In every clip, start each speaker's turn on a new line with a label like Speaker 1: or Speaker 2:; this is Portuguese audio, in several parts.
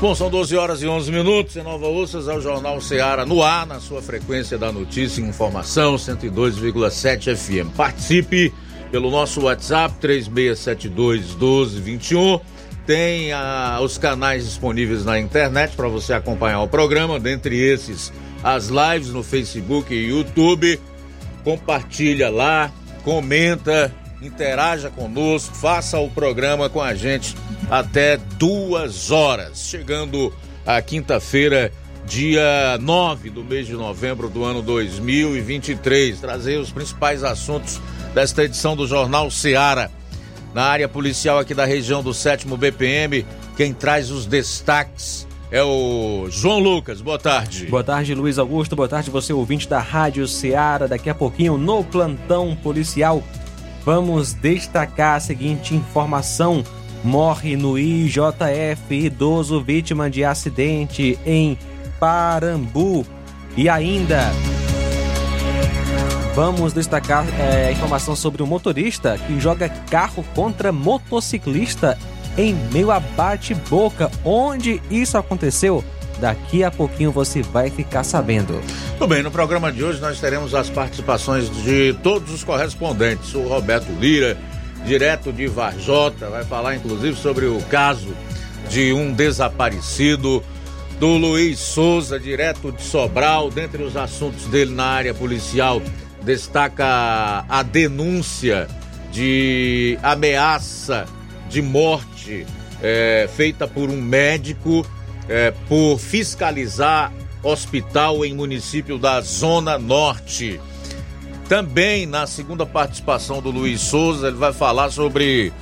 Speaker 1: Bom, são 12 horas e 11 minutos em Nova Ursas, é o Jornal Ceará no ar, na sua frequência da notícia e informação, 102,7 FM. Participe pelo nosso WhatsApp 3672 1221. Tem ah, os canais disponíveis na internet para você acompanhar o programa, dentre esses as lives no Facebook e YouTube. Compartilha lá, comenta, interaja conosco, faça o programa com a gente até duas horas. Chegando a quinta-feira, dia 9 do mês de novembro do ano 2023. Trazer os principais assuntos desta edição do Jornal Seara. Na área policial aqui da região do 7 BPM, quem traz os destaques é o João Lucas. Boa tarde.
Speaker 2: Boa tarde, Luiz Augusto. Boa tarde, você ouvinte da Rádio Ceará. Daqui a pouquinho, no plantão policial, vamos destacar a seguinte informação morre no IJF, idoso vítima de acidente em Parambu. E ainda vamos destacar é, informação sobre um motorista que joga carro contra motociclista em meio a bate-boca. Onde isso aconteceu? Daqui a pouquinho você vai ficar sabendo.
Speaker 1: Tudo bem, no programa de hoje nós teremos as participações de todos os correspondentes. O Roberto Lira, direto de Varjota, vai falar inclusive sobre o caso de um desaparecido, do Luiz Souza, direto de Sobral, dentre os assuntos dele na área policial, destaca a denúncia de ameaça de morte é, feita por um médico é, por fiscalizar hospital em município da Zona Norte. Também na segunda participação do Luiz Souza, ele vai falar sobre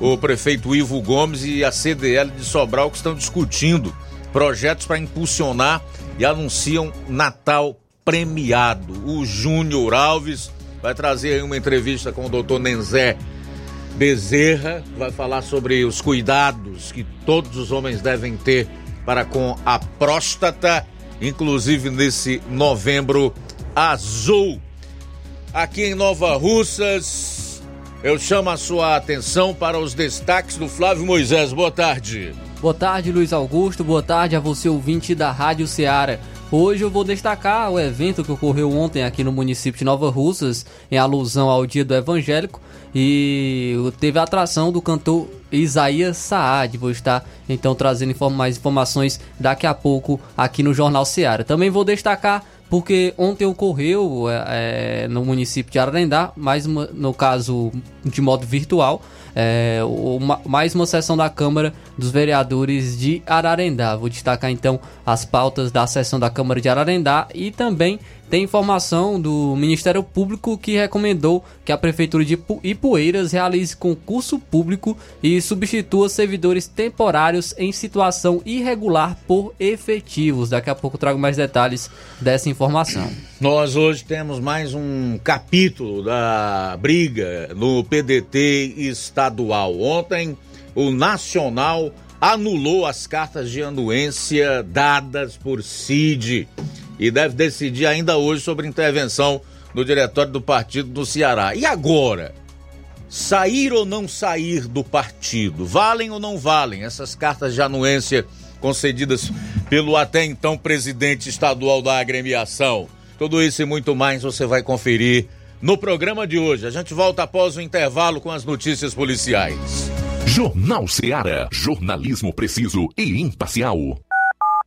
Speaker 1: o prefeito Ivo Gomes e a CDL de Sobral que estão discutindo projetos para impulsionar e anunciam Natal premiado. O Júnior Alves vai trazer aí uma entrevista com o doutor Nenzé Bezerra, vai falar sobre os cuidados que todos os homens devem ter para com a próstata, inclusive nesse novembro azul aqui em Nova Russas. Eu chamo a sua atenção para os destaques do Flávio Moisés. Boa tarde.
Speaker 3: Boa tarde, Luiz Augusto. Boa tarde a você, ouvinte da Rádio Ceará. Hoje eu vou destacar o evento que ocorreu ontem aqui no município de Nova Russas, em alusão ao Dia do Evangélico, e teve a atração do cantor Isaías Saad. Vou estar então trazendo mais informações daqui a pouco aqui no Jornal Ceará. Também vou destacar porque ontem ocorreu é, no município de Ararendá, uma, no caso de modo virtual, é, uma, mais uma sessão da Câmara dos Vereadores de Ararendá. Vou destacar então as pautas da sessão da Câmara de Ararendá e também tem informação do Ministério Público que recomendou que a Prefeitura de Ipueiras realize concurso público e substitua servidores temporários em situação irregular por efetivos. Daqui a pouco trago mais detalhes dessa informação.
Speaker 1: Nós hoje temos mais um capítulo da briga no PDT estadual. Ontem, o Nacional anulou as cartas de anuência dadas por CID e deve decidir ainda hoje sobre intervenção no diretório do partido do Ceará. E agora? Sair ou não sair do partido? Valem ou não valem essas cartas de anuência concedidas pelo até então presidente estadual da agremiação? Tudo isso e muito mais você vai conferir no programa de hoje. A gente volta após o intervalo com as notícias policiais.
Speaker 4: Jornal Ceará, jornalismo preciso e imparcial.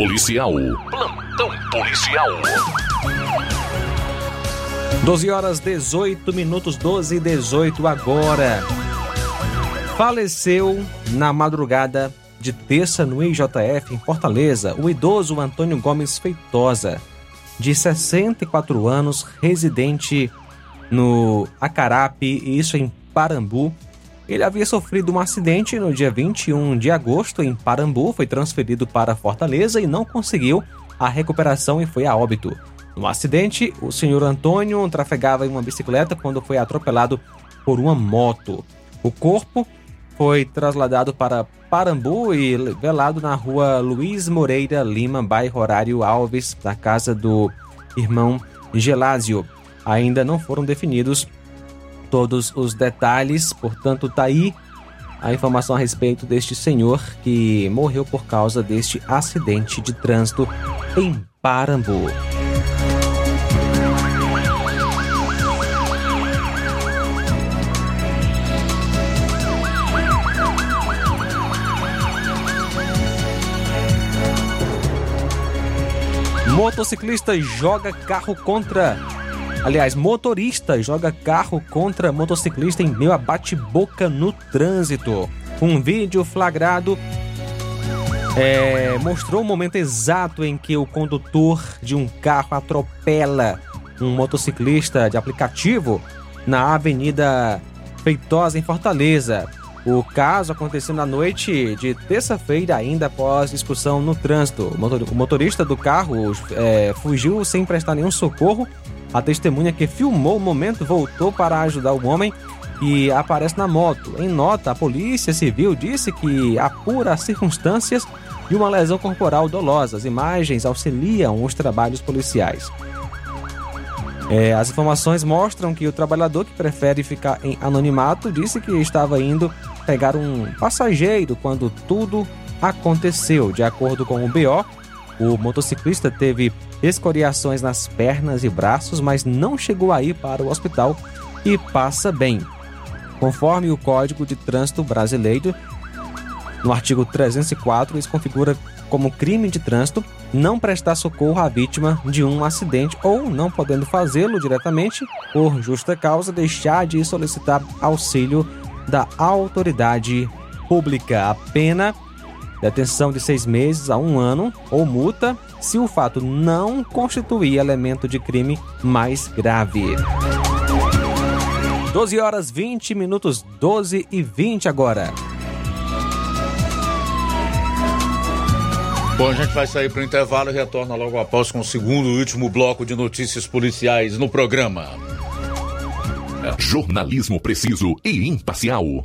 Speaker 4: Policial. Plantão policial.
Speaker 2: 12 horas 18 minutos, 12 e 18 agora. Faleceu na madrugada de terça no IJF em Fortaleza o idoso Antônio Gomes Feitosa, de 64 anos, residente no Acarape, isso em Parambu. Ele havia sofrido um acidente no dia 21 de agosto em Parambu, foi transferido para Fortaleza e não conseguiu a recuperação e foi a óbito. No acidente, o senhor Antônio trafegava em uma bicicleta quando foi atropelado por uma moto. O corpo foi trasladado para Parambu e velado na rua Luiz Moreira Lima, bairro Horário Alves, da casa do irmão Gelásio. Ainda não foram definidos todos os detalhes, portanto, tá aí a informação a respeito deste senhor que morreu por causa deste acidente de trânsito em Parambu. Motociclista joga carro contra. Aliás, motorista joga carro contra motociclista em meio a bate-boca no trânsito. Um vídeo flagrado é, mostrou o momento exato em que o condutor de um carro atropela um motociclista de aplicativo na Avenida Feitosa, em Fortaleza. O caso aconteceu na noite de terça-feira, ainda após discussão no trânsito. O motorista do carro é, fugiu sem prestar nenhum socorro. A testemunha que filmou o momento voltou para ajudar o homem e aparece na moto. Em nota, a Polícia Civil disse que apura as circunstâncias de uma lesão corporal dolosa. As imagens auxiliam os trabalhos policiais. É, as informações mostram que o trabalhador que prefere ficar em anonimato disse que estava indo pegar um passageiro quando tudo aconteceu. De acordo com o BO, o motociclista teve escoriações nas pernas e braços, mas não chegou a ir para o hospital e passa bem. Conforme o Código de Trânsito Brasileiro, no artigo 304, isso configura como crime de trânsito não prestar socorro à vítima de um acidente ou, não podendo fazê-lo diretamente, por justa causa, deixar de solicitar auxílio da autoridade pública. A pena detenção de seis meses a um ano ou multa se o fato não constituir elemento de crime mais grave. 12 horas 20 minutos, 12 e 20 agora.
Speaker 1: Bom, a gente vai sair para o intervalo e retorna logo após com o segundo e último bloco de notícias policiais no programa.
Speaker 4: Jornalismo preciso e imparcial.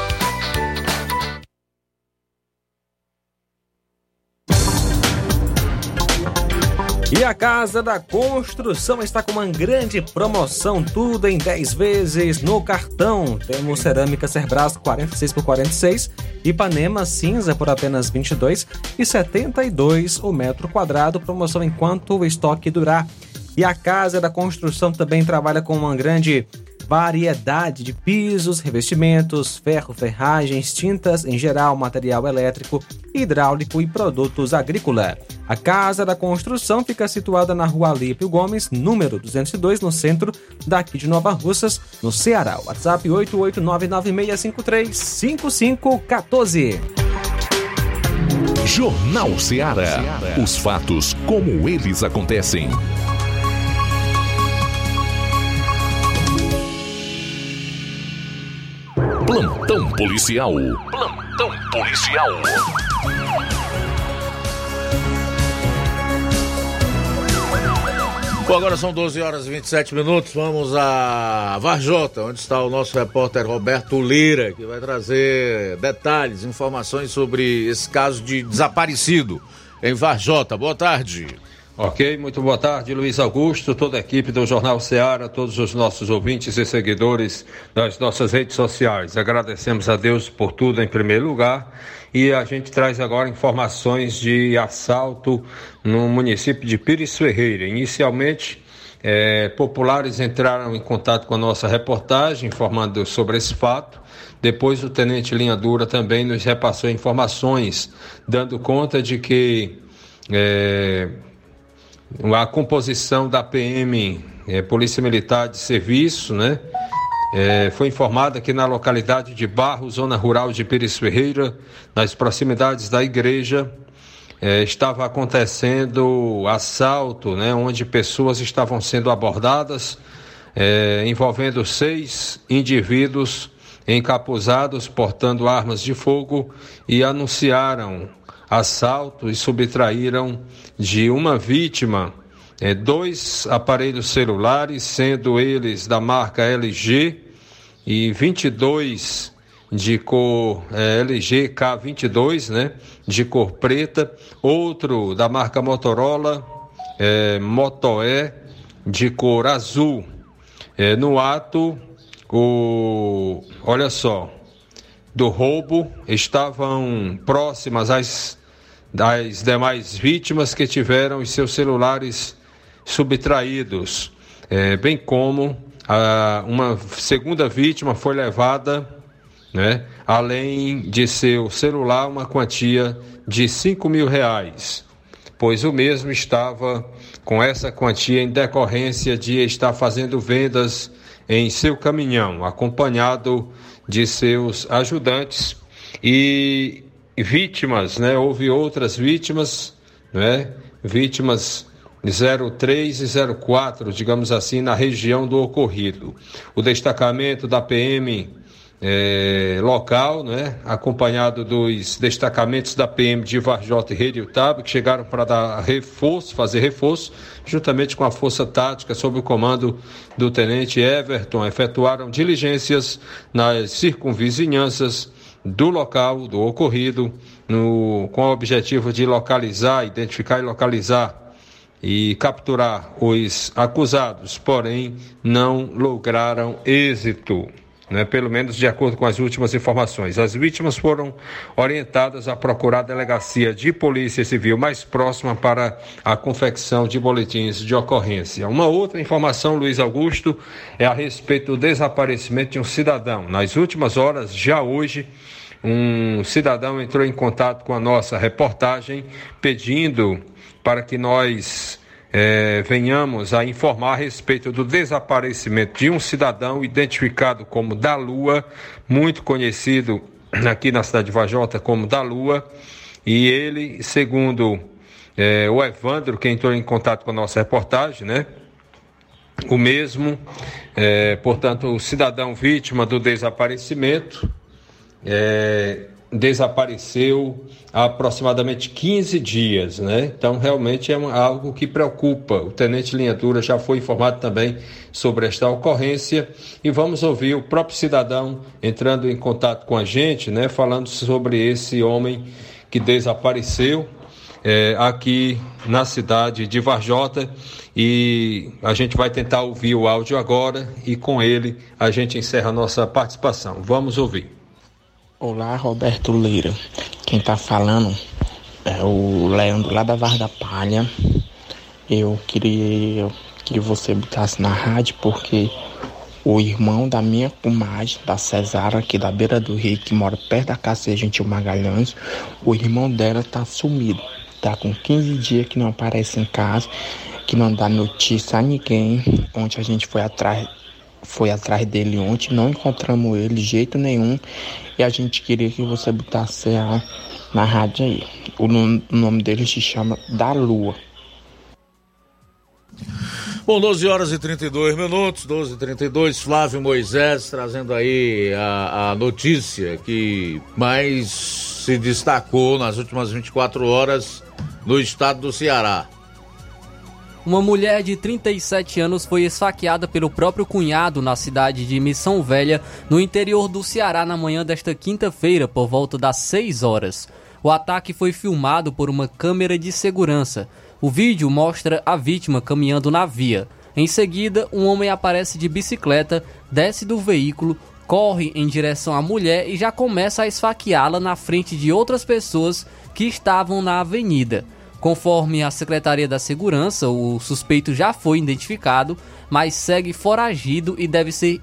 Speaker 2: E a Casa da Construção está com uma grande promoção, tudo em 10 vezes no cartão. Temos cerâmica Cerbras 46 por 46, Ipanema cinza por apenas 22 e 72 o metro quadrado, promoção enquanto o estoque durar. E a Casa da Construção também trabalha com uma grande variedade de pisos, revestimentos, ferro, ferragens, tintas em geral, material elétrico, hidráulico e produtos agrícola. A Casa da Construção fica situada na rua Alípio Gomes, número 202, no centro daqui de Nova Russas, no Ceará. WhatsApp 88996535514.
Speaker 4: Jornal Ceará. Os fatos como eles acontecem. Plantão policial. Plantão policial.
Speaker 1: Bom, agora são 12 horas e 27 minutos. Vamos a Varjota, onde está o nosso repórter Roberto Lira, que vai trazer detalhes, informações sobre esse caso de desaparecido em Varjota. Boa tarde.
Speaker 5: Ok, muito boa tarde, Luiz Augusto, toda a equipe do Jornal Ceará, todos os nossos ouvintes e seguidores das nossas redes sociais. Agradecemos a Deus por tudo em primeiro lugar e a gente traz agora informações de assalto no município de Pires Ferreira. Inicialmente, eh, populares entraram em contato com a nossa reportagem informando sobre esse fato. Depois, o tenente Linha Dura também nos repassou informações, dando conta de que. eh, a composição da PM, é, Polícia Militar de Serviço, né? É, foi informada que na localidade de Barro, zona rural de Pires Ferreira, nas proximidades da igreja, é, estava acontecendo assalto, né? Onde pessoas estavam sendo abordadas, é, envolvendo seis indivíduos encapuzados, portando armas de fogo e anunciaram assalto e subtraíram de uma vítima eh, dois aparelhos celulares, sendo eles da marca LG e 22 de cor eh, LG K22, né, de cor preta, outro da marca Motorola eh, Moto E de cor azul. Eh, no ato, o olha só, do roubo estavam próximas às das demais vítimas que tiveram os seus celulares subtraídos, é, bem como a, uma segunda vítima foi levada, né, além de seu celular, uma quantia de 5 mil reais, pois o mesmo estava com essa quantia em decorrência de estar fazendo vendas em seu caminhão, acompanhado de seus ajudantes e vítimas, né? Houve outras vítimas, né? Vítimas 03 e 04, digamos assim, na região do ocorrido. O destacamento da PM é, local, né, acompanhado dos destacamentos da PM de Varjota e Rede Utaba, que chegaram para dar reforço, fazer reforço, juntamente com a Força Tática, sob o comando do Tenente Everton, efetuaram diligências nas circunvizinhanças do local do ocorrido, no, com o objetivo de localizar, identificar e localizar e capturar os acusados, porém não lograram êxito. Né, pelo menos de acordo com as últimas informações. As vítimas foram orientadas a procurar a delegacia de polícia civil mais próxima para a confecção de boletins de ocorrência. Uma outra informação, Luiz Augusto, é a respeito do desaparecimento de um cidadão. Nas últimas horas, já hoje, um cidadão entrou em contato com a nossa reportagem pedindo para que nós é, venhamos a informar a respeito do desaparecimento de um cidadão identificado como da Lua, muito conhecido aqui na cidade de Vajota como da Lua, e ele, segundo é, o Evandro, que entrou em contato com a nossa reportagem, né? O mesmo, é, portanto, o cidadão vítima do desaparecimento, é, desapareceu há aproximadamente 15 dias, né? Então realmente é algo que preocupa. O tenente Linha Dura já foi informado também sobre esta ocorrência e vamos ouvir o próprio cidadão entrando em contato com a gente, né? Falando sobre esse homem que desapareceu é, aqui na cidade de Varjota e a gente vai tentar ouvir o áudio agora e com ele a gente encerra a nossa participação. Vamos ouvir.
Speaker 6: Olá, Roberto Leira. Quem tá falando é o Leandro lá da Varda da Palha. Eu queria que você botasse na rádio porque o irmão da minha comadre, da Cesara, aqui da beira do rio, que mora perto da casa de Gentil Magalhães, o irmão dela tá sumido. Tá com 15 dias que não aparece em casa, que não dá notícia a ninguém. Onde a gente foi atrás foi atrás dele ontem, não encontramos ele de jeito nenhum e a gente queria que você botasse a, na rádio aí. O nome, o nome dele se chama Da Lua.
Speaker 1: Bom, 12 horas e 32 minutos, 12 e 32 Flávio Moisés trazendo aí a, a notícia que mais se destacou nas últimas 24 horas no estado do Ceará.
Speaker 3: Uma mulher de 37 anos foi esfaqueada pelo próprio cunhado na cidade de Missão Velha, no interior do Ceará, na manhã desta quinta-feira, por volta das 6 horas. O ataque foi filmado por uma câmera de segurança. O vídeo mostra a vítima caminhando na via. Em seguida, um homem aparece de bicicleta, desce do veículo, corre em direção à mulher e já começa a esfaqueá-la na frente de outras pessoas que estavam na avenida. Conforme a Secretaria da Segurança, o suspeito já foi identificado, mas segue foragido e deve ser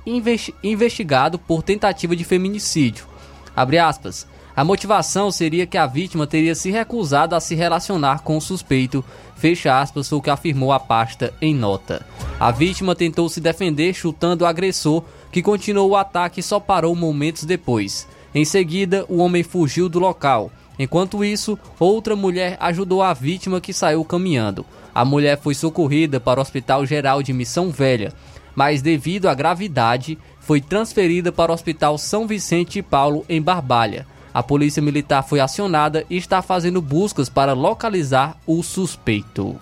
Speaker 3: investigado por tentativa de feminicídio. A motivação seria que a vítima teria se recusado a se relacionar com o suspeito, fecha aspas, o que afirmou a pasta em nota. A vítima tentou se defender chutando o agressor, que continuou o ataque e só parou momentos depois. Em seguida, o homem fugiu do local. Enquanto isso, outra mulher ajudou a vítima que saiu caminhando. A mulher foi socorrida para o Hospital Geral de Missão Velha, mas devido à gravidade, foi transferida para o Hospital São Vicente Paulo em Barbalha. A polícia militar foi acionada e está fazendo buscas para localizar o suspeito.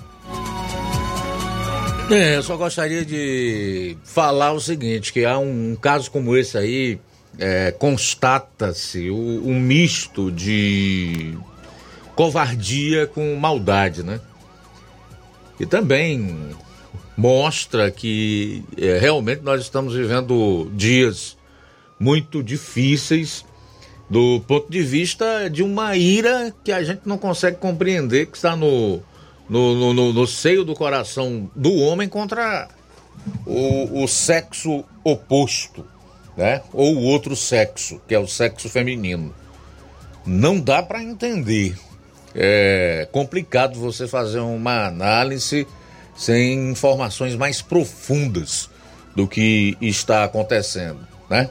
Speaker 1: É, eu só gostaria de falar o seguinte, que há um, um caso como esse aí, é, constata-se um misto de covardia com maldade, né? E também mostra que é, realmente nós estamos vivendo dias muito difíceis do ponto de vista de uma ira que a gente não consegue compreender, que está no, no, no, no seio do coração do homem contra o, o sexo oposto, né? Ou o outro sexo, que é o sexo feminino. Não dá para entender. É complicado você fazer uma análise sem informações mais profundas do que está acontecendo, né?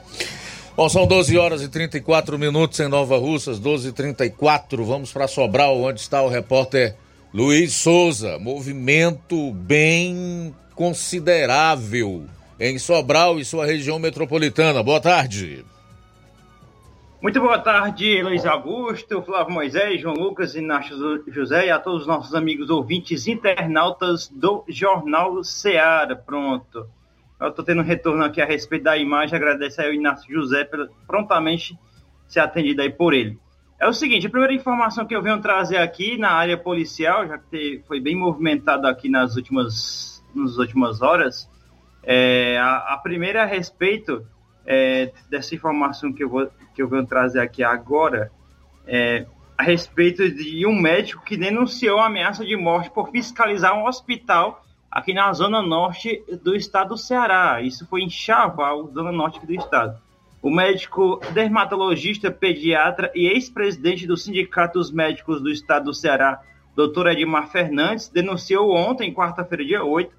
Speaker 1: Bom, são 12 horas e 34 minutos em Nova Russas, 12 e 34 Vamos para Sobral, onde está o repórter Luiz Souza. Movimento bem considerável em Sobral e sua região metropolitana. Boa tarde.
Speaker 7: Muito boa tarde, Luiz Augusto, Flávio Moisés, João Lucas, Inácio José e a todos os nossos amigos ouvintes internautas do Jornal Seara. Pronto. Eu estou tendo um retorno aqui a respeito da imagem, agradeço ao Inácio José por prontamente ser atendido aí por ele. É o seguinte, a primeira informação que eu venho trazer aqui na área policial, já que foi bem movimentado aqui nas últimas, nas últimas horas, é, a, a, primeira a respeito é, dessa informação que eu, vou, que eu venho trazer aqui agora, é, a respeito de um médico que denunciou ameaça de morte por fiscalizar um hospital aqui na zona norte do estado do Ceará. Isso foi em Chaval, zona norte do estado. O médico dermatologista, pediatra e ex-presidente do Sindicato dos Médicos do Estado do Ceará, Dr. Edmar Fernandes, denunciou ontem, quarta-feira, dia 8,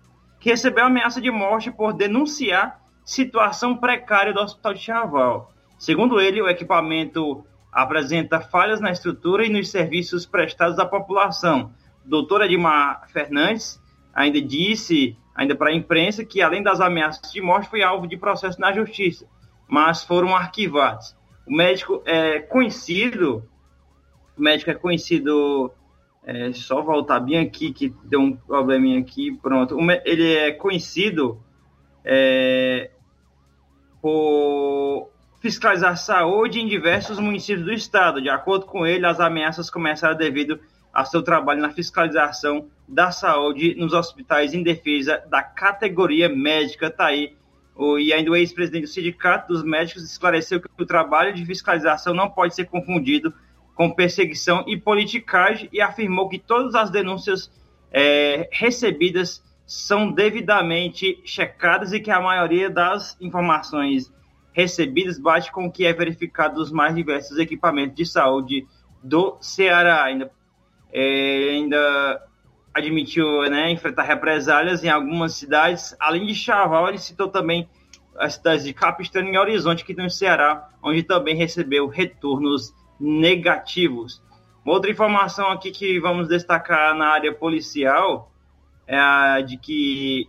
Speaker 7: que recebeu ameaça de morte por denunciar situação precária do Hospital de Chaval. Segundo ele, o equipamento apresenta falhas na estrutura e nos serviços prestados à população. Dr. Edmar Fernandes ainda disse, ainda para a imprensa, que além das ameaças de morte, foi alvo de processo na justiça, mas foram arquivados. O médico é conhecido, o médico é conhecido, é, só voltar bem aqui, que deu um probleminha aqui, pronto. Ele é conhecido é, por fiscalizar saúde em diversos municípios do estado. De acordo com ele, as ameaças começaram devido a seu trabalho na fiscalização da saúde nos hospitais em defesa da categoria médica. Tá aí. O, e ainda o ex-presidente do Sindicato dos Médicos esclareceu que o trabalho de fiscalização não pode ser confundido com perseguição e politicagem e afirmou que todas as denúncias é, recebidas são devidamente checadas e que a maioria das informações recebidas bate com o que é verificado dos mais diversos equipamentos de saúde do Ceará. Ainda é, ainda admitiu né, enfrentar represálias em algumas cidades. Além de Chaval, ele citou também as cidades de Capistrano e Horizonte, que no Ceará, onde também recebeu retornos negativos. outra informação aqui que vamos destacar na área policial é a de que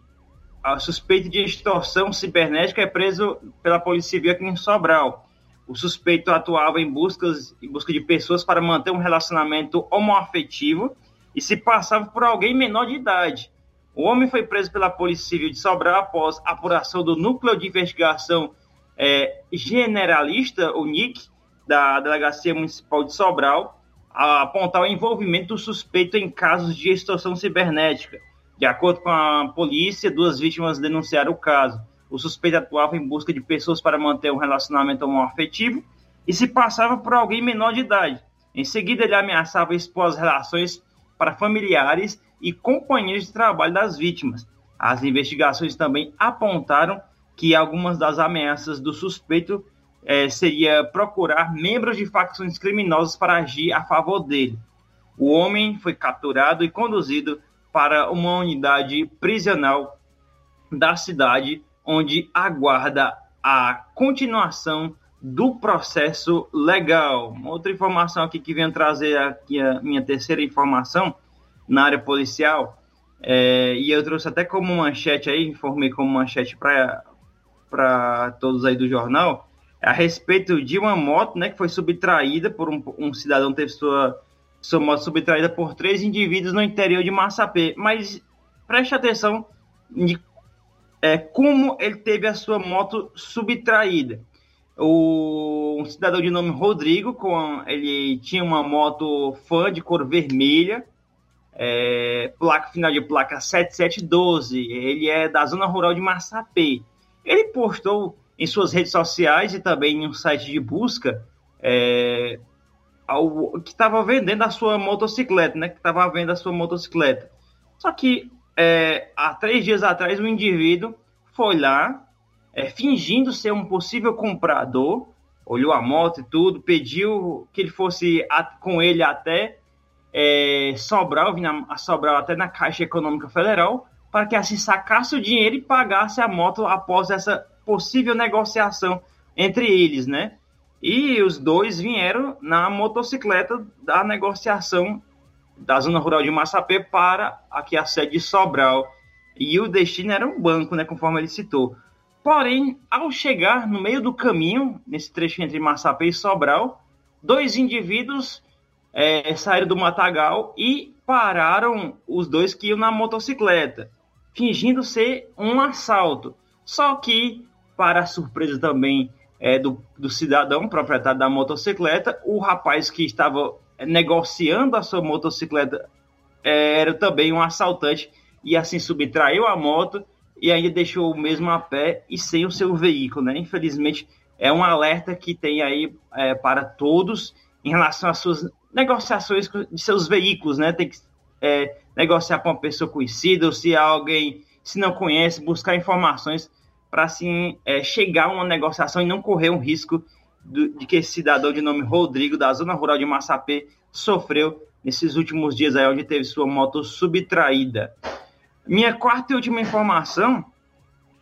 Speaker 7: a suspeito de extorsão cibernética é preso pela Polícia Civil aqui em Sobral. O suspeito atuava em, buscas, em busca de pessoas para manter um relacionamento homoafetivo e se passava por alguém menor de idade. O homem foi preso pela Polícia Civil de Sobral após apuração do Núcleo de Investigação é, Generalista, o NIC, da Delegacia Municipal de Sobral. a apontar o envolvimento do suspeito em casos de extorsão cibernética. De acordo com a polícia, duas vítimas denunciaram o caso. O suspeito atuava em busca de pessoas para manter um relacionamento homoafetivo e se passava por alguém menor de idade. Em seguida, ele ameaçava expor as relações para familiares e companheiros de trabalho das vítimas. As investigações também apontaram que algumas das ameaças do suspeito eh, seria procurar membros de facções criminosas para agir a favor dele. O homem foi capturado e conduzido para uma unidade prisional da cidade, onde aguarda a continuação do processo legal. Outra informação aqui que vem trazer aqui a minha terceira informação na área policial, é, e eu trouxe até como manchete aí, informei como manchete para todos aí do jornal, a respeito de uma moto né, que foi subtraída por um, um cidadão teve sua, sua moto subtraída por três indivíduos no interior de Massapê. Mas preste atenção de é, como ele teve a sua moto subtraída. O, um cidadão de nome Rodrigo, com, ele tinha uma moto fã de cor vermelha, é, placa final de placa 7712. Ele é da zona rural de Massapê. Ele postou em suas redes sociais e também em um site de busca é, ao, que estava vendendo a sua motocicleta, né? Que estava vendendo a sua motocicleta. Só que é, há três dias atrás um indivíduo foi lá, é, fingindo ser um possível comprador, olhou a moto e tudo, pediu que ele fosse a, com ele até é, Sobral, a Sobral até na Caixa Econômica Federal, para que assim sacasse o dinheiro e pagasse a moto após essa possível negociação entre eles, né? E os dois vieram na motocicleta da negociação da zona rural de Massapê para aqui a sede de Sobral. E o destino era um banco, né, conforme ele citou. Porém, ao chegar no meio do caminho, nesse trecho entre Massapê e Sobral, dois indivíduos é, saíram do matagal e pararam os dois que iam na motocicleta, fingindo ser um assalto. Só que para surpresa também é, do, do cidadão proprietário da motocicleta, o rapaz que estava negociando a sua motocicleta é, era também um assaltante e assim subtraiu a moto e ainda deixou o mesmo a pé e sem o seu veículo, né? Infelizmente é um alerta que tem aí é, para todos em relação às suas negociações de seus veículos, né? Tem que é, negociar com uma pessoa conhecida ou se alguém se não conhece, buscar informações para assim é, chegar a uma negociação e não correr um risco do, de que esse cidadão de nome Rodrigo, da zona rural de Massapê, sofreu nesses últimos dias aí, onde teve sua moto subtraída. Minha quarta e última informação,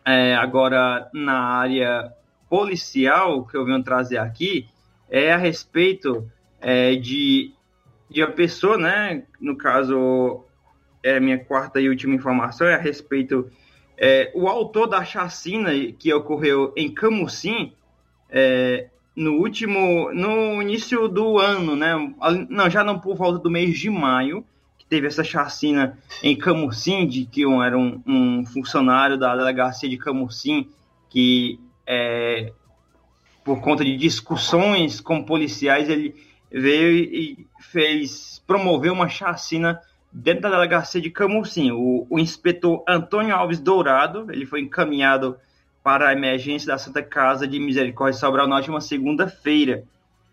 Speaker 7: é, agora na área policial, que eu venho trazer aqui, é a respeito é, de, de a pessoa, né? No caso, é minha quarta e última informação é a respeito é, o autor da chacina que ocorreu em Camusim, é, no último, no início do ano, né? Não, já não por volta do mês de maio, que teve essa chacina em Camusim, de que um, era um, um, funcionário da delegacia de Camusim que, é, por conta de discussões com policiais, ele veio e fez promover uma chacina dentro da delegacia de Camusim. O, o inspetor Antônio Alves Dourado, ele foi encaminhado para a emergência da Santa Casa de Misericórdia Sobral na última segunda-feira,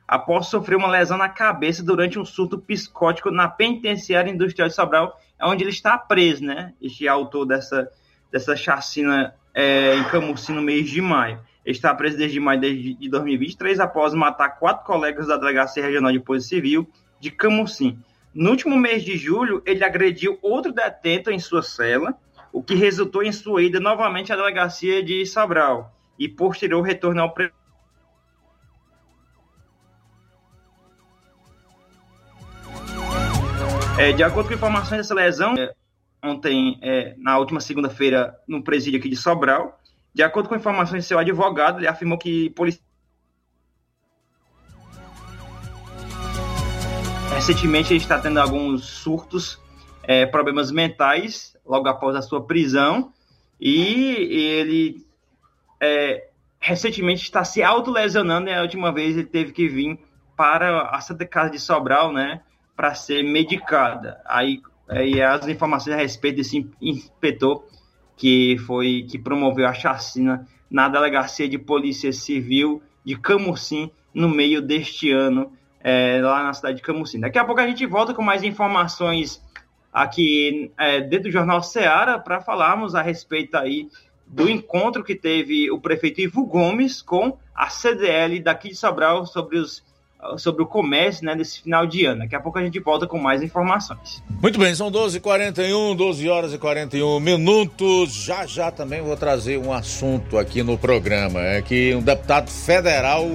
Speaker 7: após sofrer uma lesão na cabeça durante um surto psicótico na penitenciária industrial de Sobral, onde ele está preso, né? Este autor dessa, dessa chacina é, em Camusim no mês de maio. Ele está preso desde maio de 2023, após matar quatro colegas da Delegacia Regional de Polícia Civil de Camusim. No último mês de julho, ele agrediu outro detento em sua cela, o que resultou em sua ida novamente à delegacia de Sobral e posterior retorno ao pre... É, de acordo com informações dessa lesão, é, ontem, é, na última segunda-feira, no presídio aqui de Sobral, de acordo com informações de seu advogado, ele afirmou que policiais recentemente ele está tendo alguns surtos, é, problemas mentais, logo após a sua prisão, e ele é, recentemente está se autolesionando, e a última vez ele teve que vir para a Santa Casa de Sobral, né, para ser medicada. Aí, aí as informações a respeito desse inspetor que foi que promoveu a chacina na delegacia de polícia civil de Camusim no meio deste ano é, lá na cidade de Camusim. Daqui a pouco a gente volta com mais informações aqui é, dentro do jornal Ceará para falarmos a respeito aí do encontro que teve o prefeito Ivo Gomes com a CDL daqui de Sobral sobre os sobre o comércio né, desse final de ano. Daqui a pouco a gente volta com mais informações.
Speaker 1: Muito bem, são 12h41, 12 horas e 41 minutos. Já já também vou trazer um assunto aqui no programa. É que um deputado federal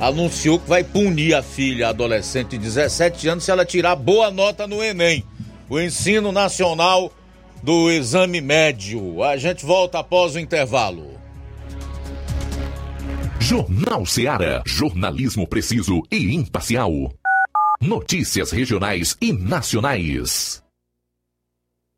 Speaker 1: anunciou que vai punir a filha adolescente de 17 anos se ela tirar boa nota no Enem, o ensino nacional do exame médio. A gente volta após o intervalo.
Speaker 4: Jornal Seara. Jornalismo preciso e imparcial. Notícias regionais e nacionais.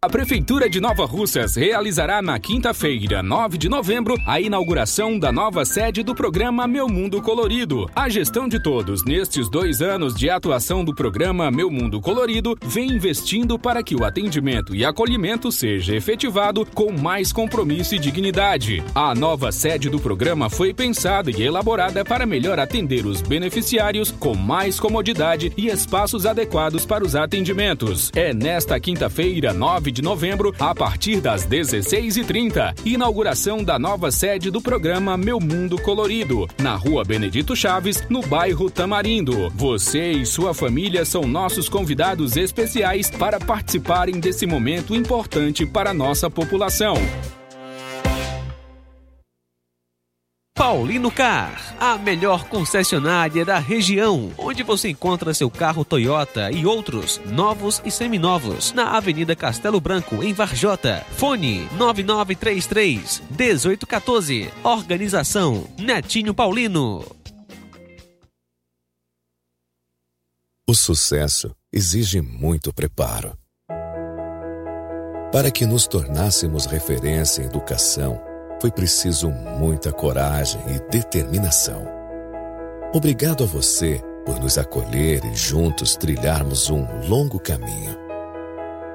Speaker 8: A Prefeitura de Nova Russas realizará na quinta-feira, 9 de novembro, a inauguração da nova sede do programa Meu Mundo Colorido. A gestão de todos nestes dois anos de atuação do programa Meu Mundo Colorido vem investindo para que o atendimento e acolhimento seja efetivado com mais compromisso e dignidade. A nova sede do programa foi pensada e elaborada para melhor atender os beneficiários com mais comodidade e espaços adequados para os atendimentos. É nesta quinta-feira, 9 de novembro, a partir das 16h30. Inauguração da nova sede do programa Meu Mundo Colorido, na rua Benedito Chaves, no bairro Tamarindo. Você e sua família são nossos convidados especiais para participarem desse momento importante para a nossa população.
Speaker 2: Paulino Car, a melhor concessionária da região, onde você encontra seu carro Toyota e outros novos e seminovos, na Avenida Castelo Branco, em Varjota. Fone 9933 1814. Organização Netinho Paulino.
Speaker 9: O sucesso exige muito preparo. Para que nos tornássemos referência em educação, foi preciso muita coragem e determinação. Obrigado a você por nos acolher e juntos trilharmos um longo caminho.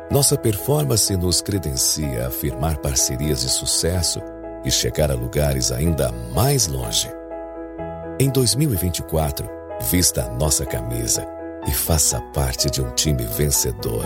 Speaker 9: Nossa performance nos credencia a firmar parcerias de sucesso e chegar a lugares ainda mais longe. Em 2024, vista a nossa camisa e faça parte de um time vencedor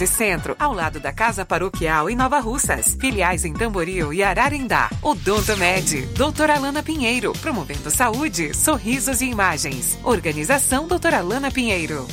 Speaker 10: 1203 13 Centro, ao lado da Casa Paroquial em Nova Russas. Filiais em Tamboril e Ararindá. Odonto Med, doutora Alana Pinheiro, promovendo saúde, sorrisos e imagens. Organização doutora Alana Pinheiro.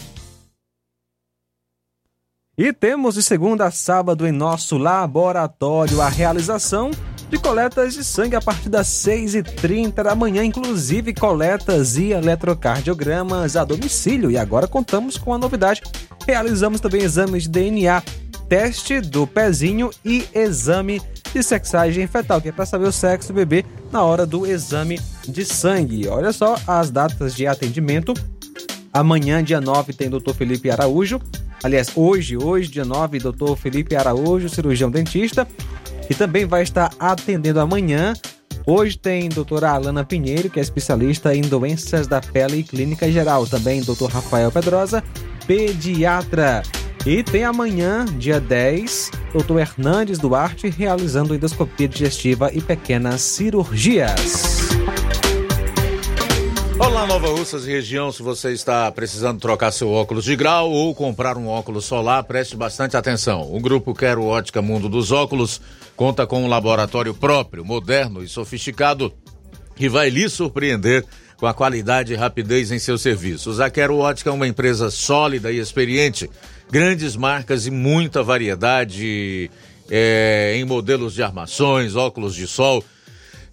Speaker 2: E temos de segunda a sábado em nosso laboratório a realização de coletas de sangue a partir das 6h30 da manhã, inclusive coletas e eletrocardiogramas a domicílio. E agora contamos com a novidade: realizamos também exames de DNA, teste do pezinho e exame de sexagem fetal, que é para saber o sexo do bebê na hora do exame de sangue. Olha só as datas de atendimento. Amanhã, dia 9, tem Dr. Felipe Araújo. Aliás, hoje, hoje, dia 9, Dr. Felipe Araújo, cirurgião dentista que também vai estar atendendo amanhã. Hoje tem doutora Alana Pinheiro, que é especialista em doenças da pele e clínica geral. Também doutor Rafael Pedrosa, pediatra. E tem amanhã, dia 10, doutor Hernandes Duarte, realizando endoscopia digestiva e pequenas cirurgias.
Speaker 1: Olá, Nova Russas e região. Se você está precisando trocar seu óculos de grau ou comprar um óculos solar, preste bastante atenção. O grupo Quero Ótica Mundo dos Óculos conta com um laboratório próprio, moderno e sofisticado que vai lhe surpreender com a qualidade e rapidez em seus serviços. A Quero Ótica é uma empresa sólida e experiente, grandes marcas e muita variedade é, em modelos de armações, óculos de sol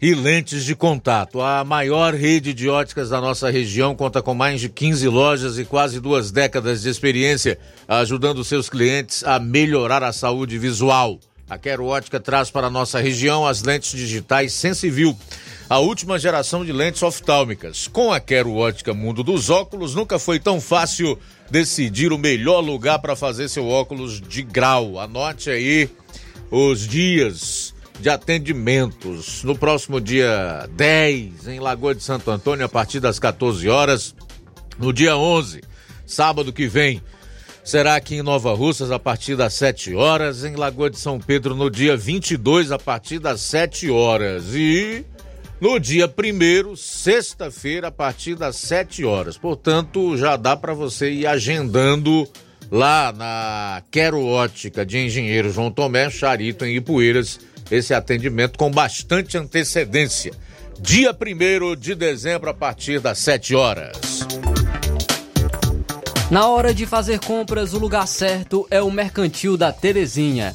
Speaker 1: e lentes de contato. A maior rede de óticas da nossa região conta com mais de 15 lojas e quase duas décadas de experiência, ajudando seus clientes a melhorar a saúde visual. A Quero Ótica traz para a nossa região as lentes digitais Sensivil, a última geração de lentes oftálmicas. Com a Quero Ótica Mundo dos Óculos, nunca foi tão fácil decidir o melhor lugar para fazer seu óculos de grau. Anote aí os dias de atendimentos. No próximo dia 10, em Lagoa de Santo Antônio, a partir das 14 horas. No dia 11, sábado que vem, será aqui em Nova Russas, a partir das 7 horas. Em Lagoa de São Pedro, no dia 22, a partir das 7 horas. E no dia 1, sexta-feira, a partir das 7 horas. Portanto, já dá para você ir agendando lá na Quero Ótica de Engenheiro João Tomé, Charito, em Ipueiras esse atendimento com bastante antecedência. Dia 1 de dezembro, a partir das 7 horas.
Speaker 3: Na hora de fazer compras, o lugar certo é o Mercantil da Terezinha.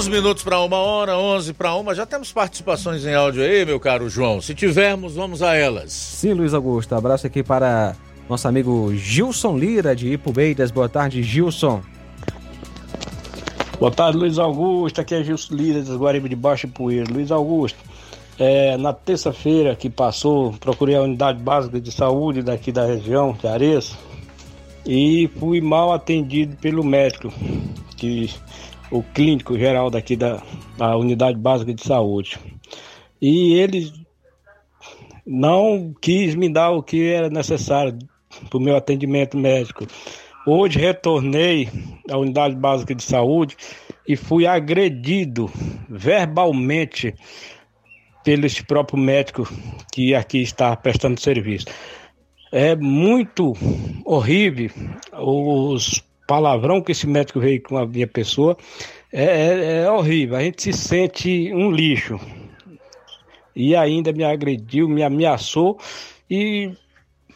Speaker 1: Onze minutos para uma hora, onze para uma. Já temos participações em áudio aí, meu caro João. Se tivermos, vamos a elas.
Speaker 2: Sim, Luiz Augusto. Abraço aqui para nosso amigo Gilson Lira, de Ipubeiras. Boa tarde, Gilson.
Speaker 11: Boa tarde, Luiz Augusto. Aqui é Gilson Lira, das Guariba de Baixo e Poeira. Luiz Augusto, é, na terça-feira que passou, procurei a unidade básica de saúde daqui da região de Areia e fui mal atendido pelo médico, que o clínico geral daqui da, da unidade básica de saúde. E ele não quis me dar o que era necessário para o meu atendimento médico. Hoje retornei à unidade básica de saúde e fui agredido verbalmente pelo próprio médico que aqui está prestando serviço. É muito horrível os palavrão que esse médico veio com a minha pessoa é, é, é, horrível. A gente se sente um lixo. E ainda me agrediu, me ameaçou e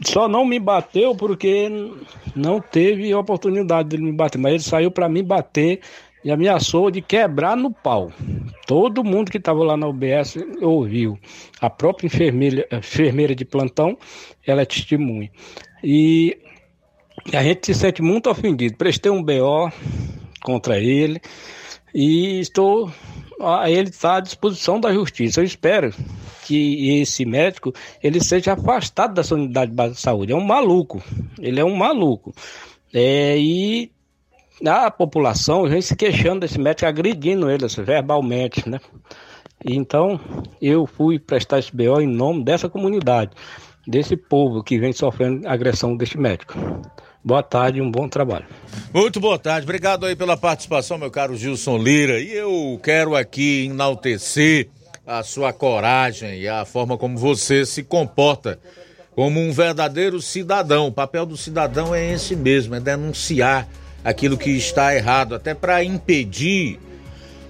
Speaker 11: só não me bateu porque não teve oportunidade de me bater. Mas ele saiu para me bater e ameaçou de quebrar no pau. Todo mundo que estava lá na UBS ouviu. A própria enfermeira, enfermeira de plantão, ela é testemunha. E a gente se sente muito ofendido. Prestei um BO contra ele e estou. Ele está à disposição da justiça. Eu espero que esse médico ele seja afastado dessa unidade básica de saúde. É um maluco. Ele é um maluco. É, e a população vem se queixando desse médico, agredindo ele assim, verbalmente, né? Então, eu fui prestar esse BO em nome dessa comunidade, desse povo que vem sofrendo agressão deste médico. Boa tarde um bom trabalho.
Speaker 1: Muito boa tarde, obrigado aí pela participação, meu caro Gilson Lira. E eu quero aqui enaltecer a sua coragem e a forma como você se comporta como um verdadeiro cidadão. O papel do cidadão é esse mesmo, é denunciar aquilo que está errado, até para impedir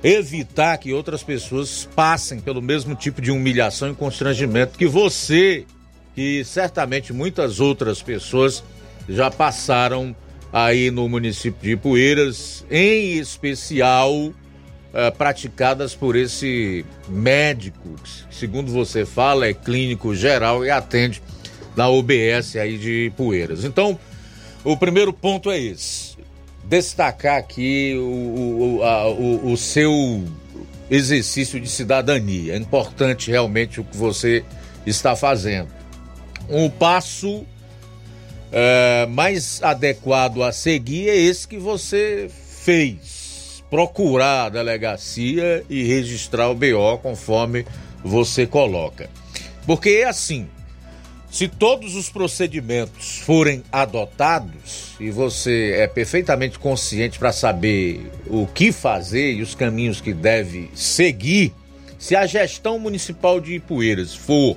Speaker 1: evitar que outras pessoas passem pelo mesmo tipo de humilhação e constrangimento que você e certamente muitas outras pessoas já passaram aí no município de Ipueiras, em especial eh, praticadas por esse médico, que, segundo você fala, é clínico geral e atende na UBS aí de Ipueiras. Então, o primeiro ponto é esse: destacar aqui o, o, a, o, o seu exercício de cidadania. É importante realmente o que você está fazendo. Um passo é, mais adequado a seguir é esse que você fez. Procurar a delegacia e registrar o BO conforme você coloca. Porque é assim: se todos os procedimentos forem adotados e você é perfeitamente consciente para saber o que fazer e os caminhos que deve seguir, se a gestão municipal de Ipueiras for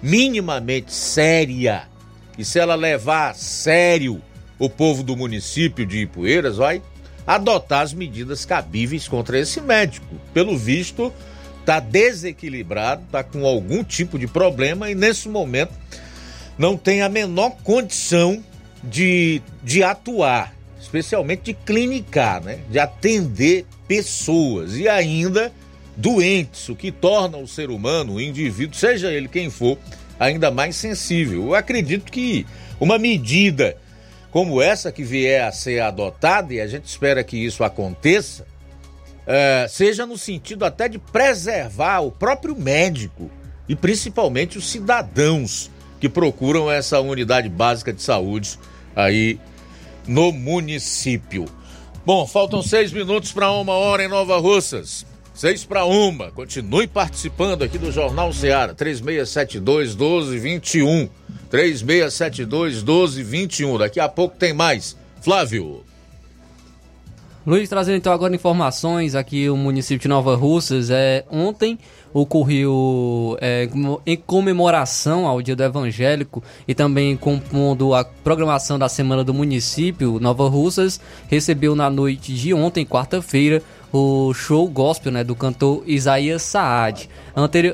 Speaker 1: minimamente séria e se ela levar a sério o povo do município de Ipueiras, vai adotar as medidas cabíveis contra esse médico. Pelo visto, está desequilibrado, está com algum tipo de problema e nesse momento não tem a menor condição de, de atuar, especialmente de clinicar, né? de atender pessoas e ainda doentes, o que torna o ser humano, o indivíduo, seja ele quem for, ainda mais sensível. Eu acredito que uma medida como essa que vier a ser adotada, e a gente espera que isso aconteça, é, seja no sentido até de preservar o próprio médico e principalmente os cidadãos que procuram essa unidade básica de saúde aí no município. Bom, faltam seis minutos para uma hora em Nova Russas. Seis para uma. Continue participando aqui do Jornal Ceará. 3672 1221. 3672 1221. Daqui a pouco tem mais. Flávio.
Speaker 3: Luiz, trazendo então agora informações aqui o município de Nova Russas. É, ontem ocorreu é, em comemoração ao Dia do Evangélico e também compondo a programação da Semana do Município, Nova Russas recebeu na noite de ontem, quarta-feira, o show gospel né, do cantor Isaías Saad.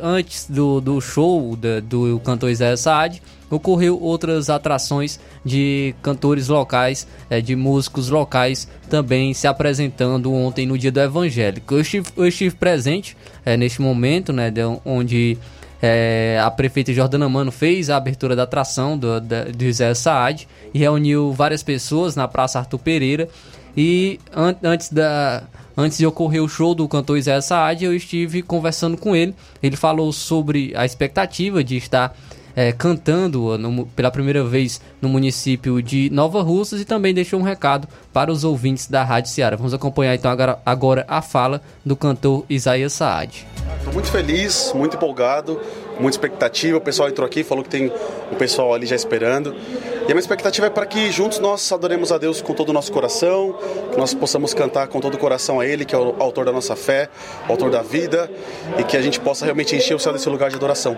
Speaker 3: Antes do, do show da, do cantor Isaías Saad, ocorreu outras atrações de cantores locais, é, de músicos locais também se apresentando ontem no dia do Evangélico. Eu estive, eu estive presente é, neste momento, né, de, onde é, a prefeita Jordana Mano fez a abertura da atração do, da, do José Saad e reuniu várias pessoas na Praça Arthur Pereira. E an antes da, Antes de ocorrer o show do cantor Isaiah Saad, eu estive conversando com ele. Ele falou sobre a expectativa de estar é, cantando no, pela primeira vez no município de Nova Russas e também deixou um recado para os ouvintes da Rádio Ceará. Vamos acompanhar então agora, agora a fala do cantor Isaías Saad.
Speaker 12: Estou muito feliz, muito empolgado, muita expectativa. O pessoal entrou aqui, falou que tem um pessoal ali já esperando. E a minha expectativa é para que juntos nós adoremos a Deus com todo o nosso coração, que nós possamos cantar com todo o coração a Ele, que é o autor da nossa fé, o autor da vida, e que a gente possa realmente encher o céu desse lugar de adoração.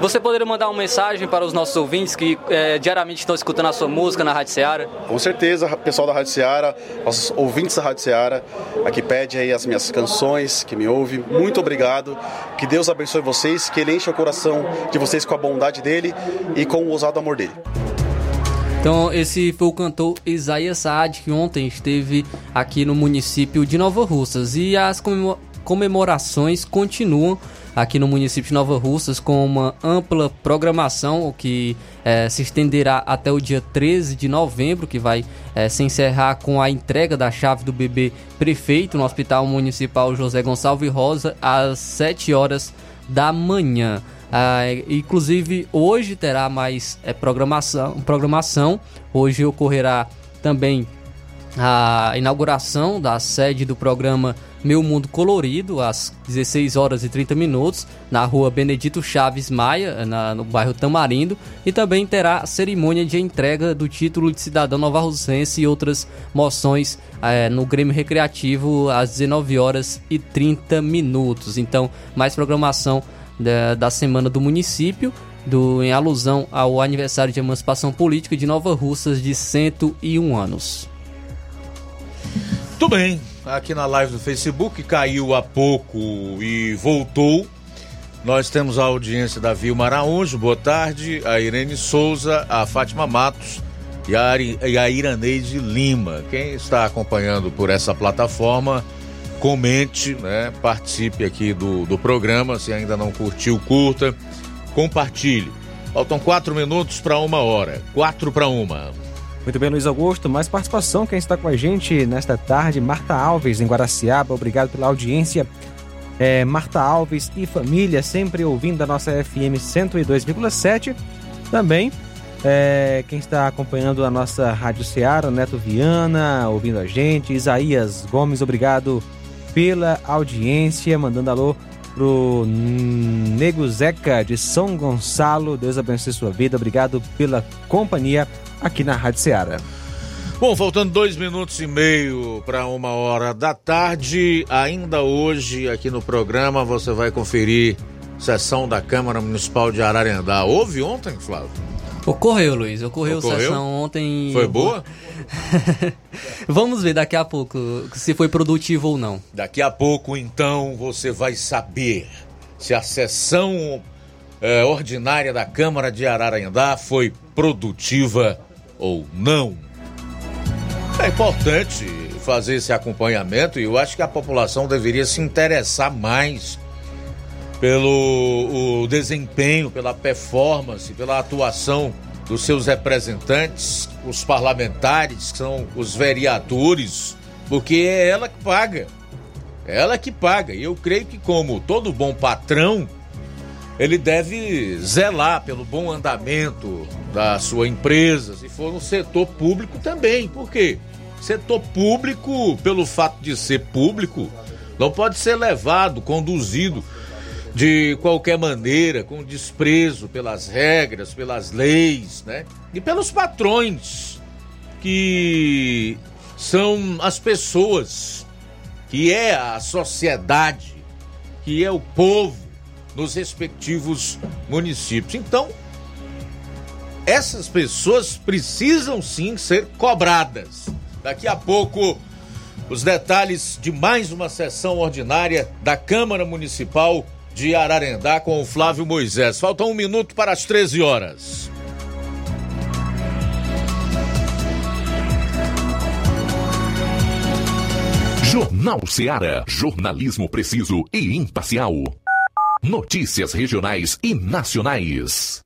Speaker 3: Você poderia mandar uma mensagem para os nossos ouvintes que é, diariamente estão escutando a sua música na Rádio Seara?
Speaker 12: Com certeza, pessoal da Rádio Seara, nossos ouvintes da Rádio Seara, aqui pede aí as minhas canções, que me ouve. Muito obrigado. Que Deus abençoe vocês, que Ele enche o coração de vocês com a bondade dEle e com o ousado amor dEle.
Speaker 3: Então, esse foi o cantor Isaías Saad, que ontem esteve aqui no município de Nova Russas. E as comemorações continuam aqui no município de Nova Russas com uma ampla programação que é, se estenderá até o dia 13 de novembro, que vai é, se encerrar com a entrega da chave do bebê prefeito no Hospital Municipal José Gonçalves Rosa às 7 horas da manhã. Ah, inclusive hoje terá mais é, programação, programação. Hoje ocorrerá também a inauguração da sede do programa meu Mundo Colorido, às 16 horas e 30 minutos, na rua Benedito Chaves Maia, na, no bairro Tamarindo, e também terá cerimônia de entrega do título de cidadão nova Russense e outras moções é, no Grêmio Recreativo às 19 horas e 30 minutos. Então, mais programação da, da semana do município. Do, em alusão ao aniversário de emancipação política de Nova Russas de 101 anos.
Speaker 1: Tudo bem. Aqui na live do Facebook, caiu há pouco e voltou. Nós temos a audiência da Vilma Araújo, boa tarde, a Irene Souza, a Fátima Matos e a, Ari, e a Iraneide Lima. Quem está acompanhando por essa plataforma, comente, né? Participe aqui do, do programa. Se ainda não curtiu, curta, compartilhe. Faltam quatro minutos para uma hora. Quatro para uma.
Speaker 2: Muito bem, Luiz Augusto. Mais participação. Quem está com a gente nesta tarde, Marta Alves, em Guaraciaba. Obrigado pela audiência. É, Marta Alves e família, sempre ouvindo a nossa FM 102,7. Também é, quem está acompanhando a nossa Rádio Ceará, Neto Viana, ouvindo a gente. Isaías Gomes, obrigado pela audiência. Mandando alô pro Nego Zeca de São Gonçalo. Deus abençoe sua vida. Obrigado pela companhia aqui na Rádio Ceará.
Speaker 1: Bom, faltando dois minutos e meio para uma hora da tarde, ainda hoje aqui no programa você vai conferir sessão da Câmara Municipal de Ararendá. Houve ontem, Flávio?
Speaker 3: Ocorreu, Luiz. Ocorreu,
Speaker 1: Ocorreu?
Speaker 3: sessão ontem.
Speaker 1: Foi boa?
Speaker 3: Vamos ver daqui a pouco se foi produtivo ou não.
Speaker 1: Daqui a pouco, então, você vai saber se a sessão eh, ordinária da Câmara de Ararendá foi produtiva ou não. É importante fazer esse acompanhamento e eu acho que a população deveria se interessar mais pelo desempenho, pela performance, pela atuação dos seus representantes, os parlamentares, que são os vereadores, porque é ela que paga. É ela que paga. E eu creio que, como todo bom patrão, ele deve zelar pelo bom andamento da sua empresa, se for no setor público também. Por quê? Setor público, pelo fato de ser público, não pode ser levado, conduzido de qualquer maneira, com desprezo pelas regras, pelas leis, né? E pelos patrões, que são as pessoas, que é a sociedade, que é o povo nos respectivos municípios. Então, essas pessoas precisam sim ser cobradas. Daqui a pouco, os detalhes de mais uma sessão ordinária da Câmara Municipal de Ararendá com o Flávio Moisés. Falta um minuto para as 13 horas.
Speaker 4: Jornal Ceará. Jornalismo preciso e imparcial. Notícias regionais e nacionais.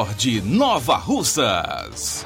Speaker 8: De Nova Russas.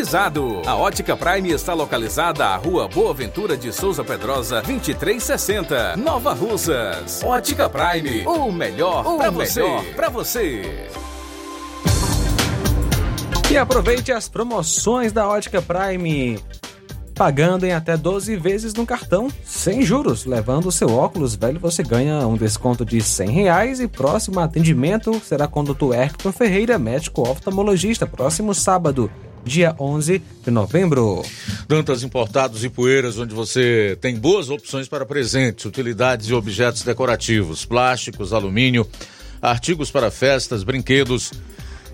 Speaker 8: climatizado. A Ótica Prime está localizada à Rua Boa Ventura de Souza Pedrosa, 2360, Nova Russas. Ótica Prime, o melhor para você. Pra você.
Speaker 2: E aproveite as promoções da Ótica Prime. Pagando em até 12 vezes no cartão, sem juros. Levando o seu óculos velho, você ganha um desconto de 100 reais e próximo atendimento será com o Dr. Hector Ferreira, médico oftalmologista, próximo sábado, dia 11 de novembro.
Speaker 1: Dantas Importados e Poeiras, onde você tem boas opções para presentes, utilidades e objetos decorativos, plásticos, alumínio, artigos para festas, brinquedos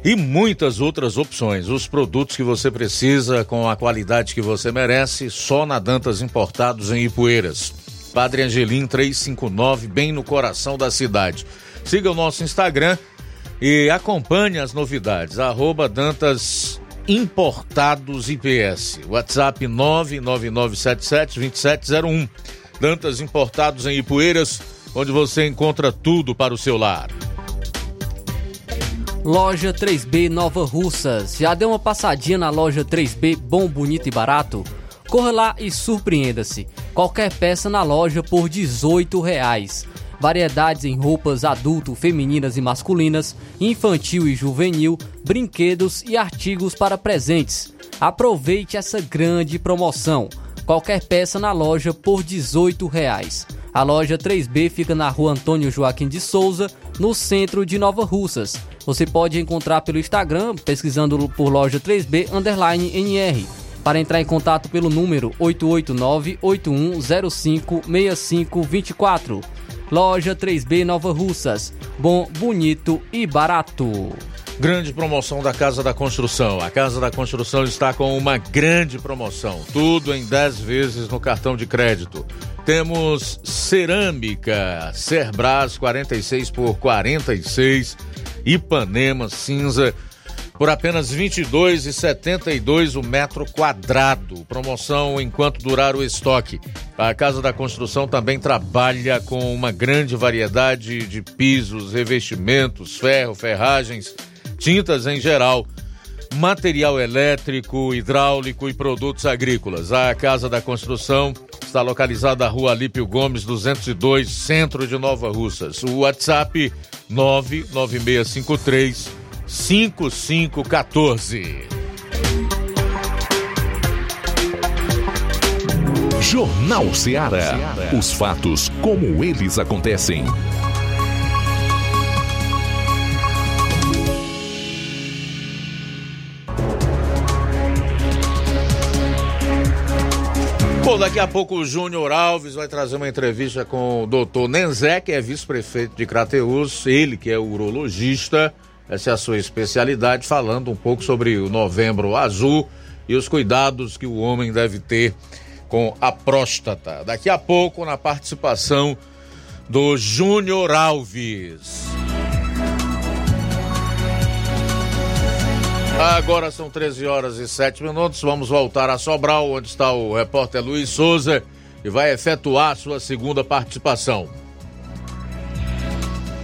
Speaker 1: e muitas outras opções. Os produtos que você precisa com a qualidade que você merece, só na Dantas Importados em Ipueiras. Padre Angelim 359, bem no coração da cidade. Siga o nosso Instagram e acompanhe as novidades. Arroba Dantas Importados IPS. WhatsApp 999772701. Dantas Importados em Ipueiras, onde você encontra tudo para o seu lar.
Speaker 3: Loja 3B Nova Russas. Já deu uma passadinha na loja 3B Bom, Bonito e Barato? Corra lá e surpreenda-se. Qualquer peça na loja por 18 reais. Variedades em roupas adulto, femininas e masculinas, infantil e juvenil, brinquedos e artigos para presentes. Aproveite essa grande promoção. Qualquer peça na loja por 18 reais. A loja 3B fica na rua Antônio Joaquim de Souza, no centro de Nova Russas. Você pode encontrar pelo Instagram, pesquisando por loja 3B underline NR. Para entrar em contato pelo número 889-8105-6524. Loja 3B Nova Russas. Bom, bonito e barato.
Speaker 1: Grande promoção da Casa da Construção. A Casa da Construção está com uma grande promoção. Tudo em 10 vezes no cartão de crédito. Temos cerâmica Cerbras 46 por 46, Ipanema cinza por apenas R$ 22,72 o metro quadrado. Promoção enquanto durar o estoque. A Casa da Construção também trabalha com uma grande variedade de pisos, revestimentos, ferro, ferragens tintas em geral, material elétrico, hidráulico e produtos agrícolas. A Casa da Construção está localizada na Rua Alípio Gomes, 202, centro de Nova Russas. O WhatsApp 99653 5514.
Speaker 4: Jornal Ceará. Os fatos como eles acontecem.
Speaker 1: Bom, daqui a pouco o Júnior Alves vai trazer uma entrevista com o doutor Nenzé, que é vice-prefeito de Crateus, ele que é urologista, essa é a sua especialidade, falando um pouco sobre o novembro azul e os cuidados que o homem deve ter com a próstata. Daqui a pouco, na participação do Júnior Alves. Agora são 13 horas e 7 minutos. Vamos voltar a Sobral, onde está o repórter Luiz Souza, que vai efetuar sua segunda participação.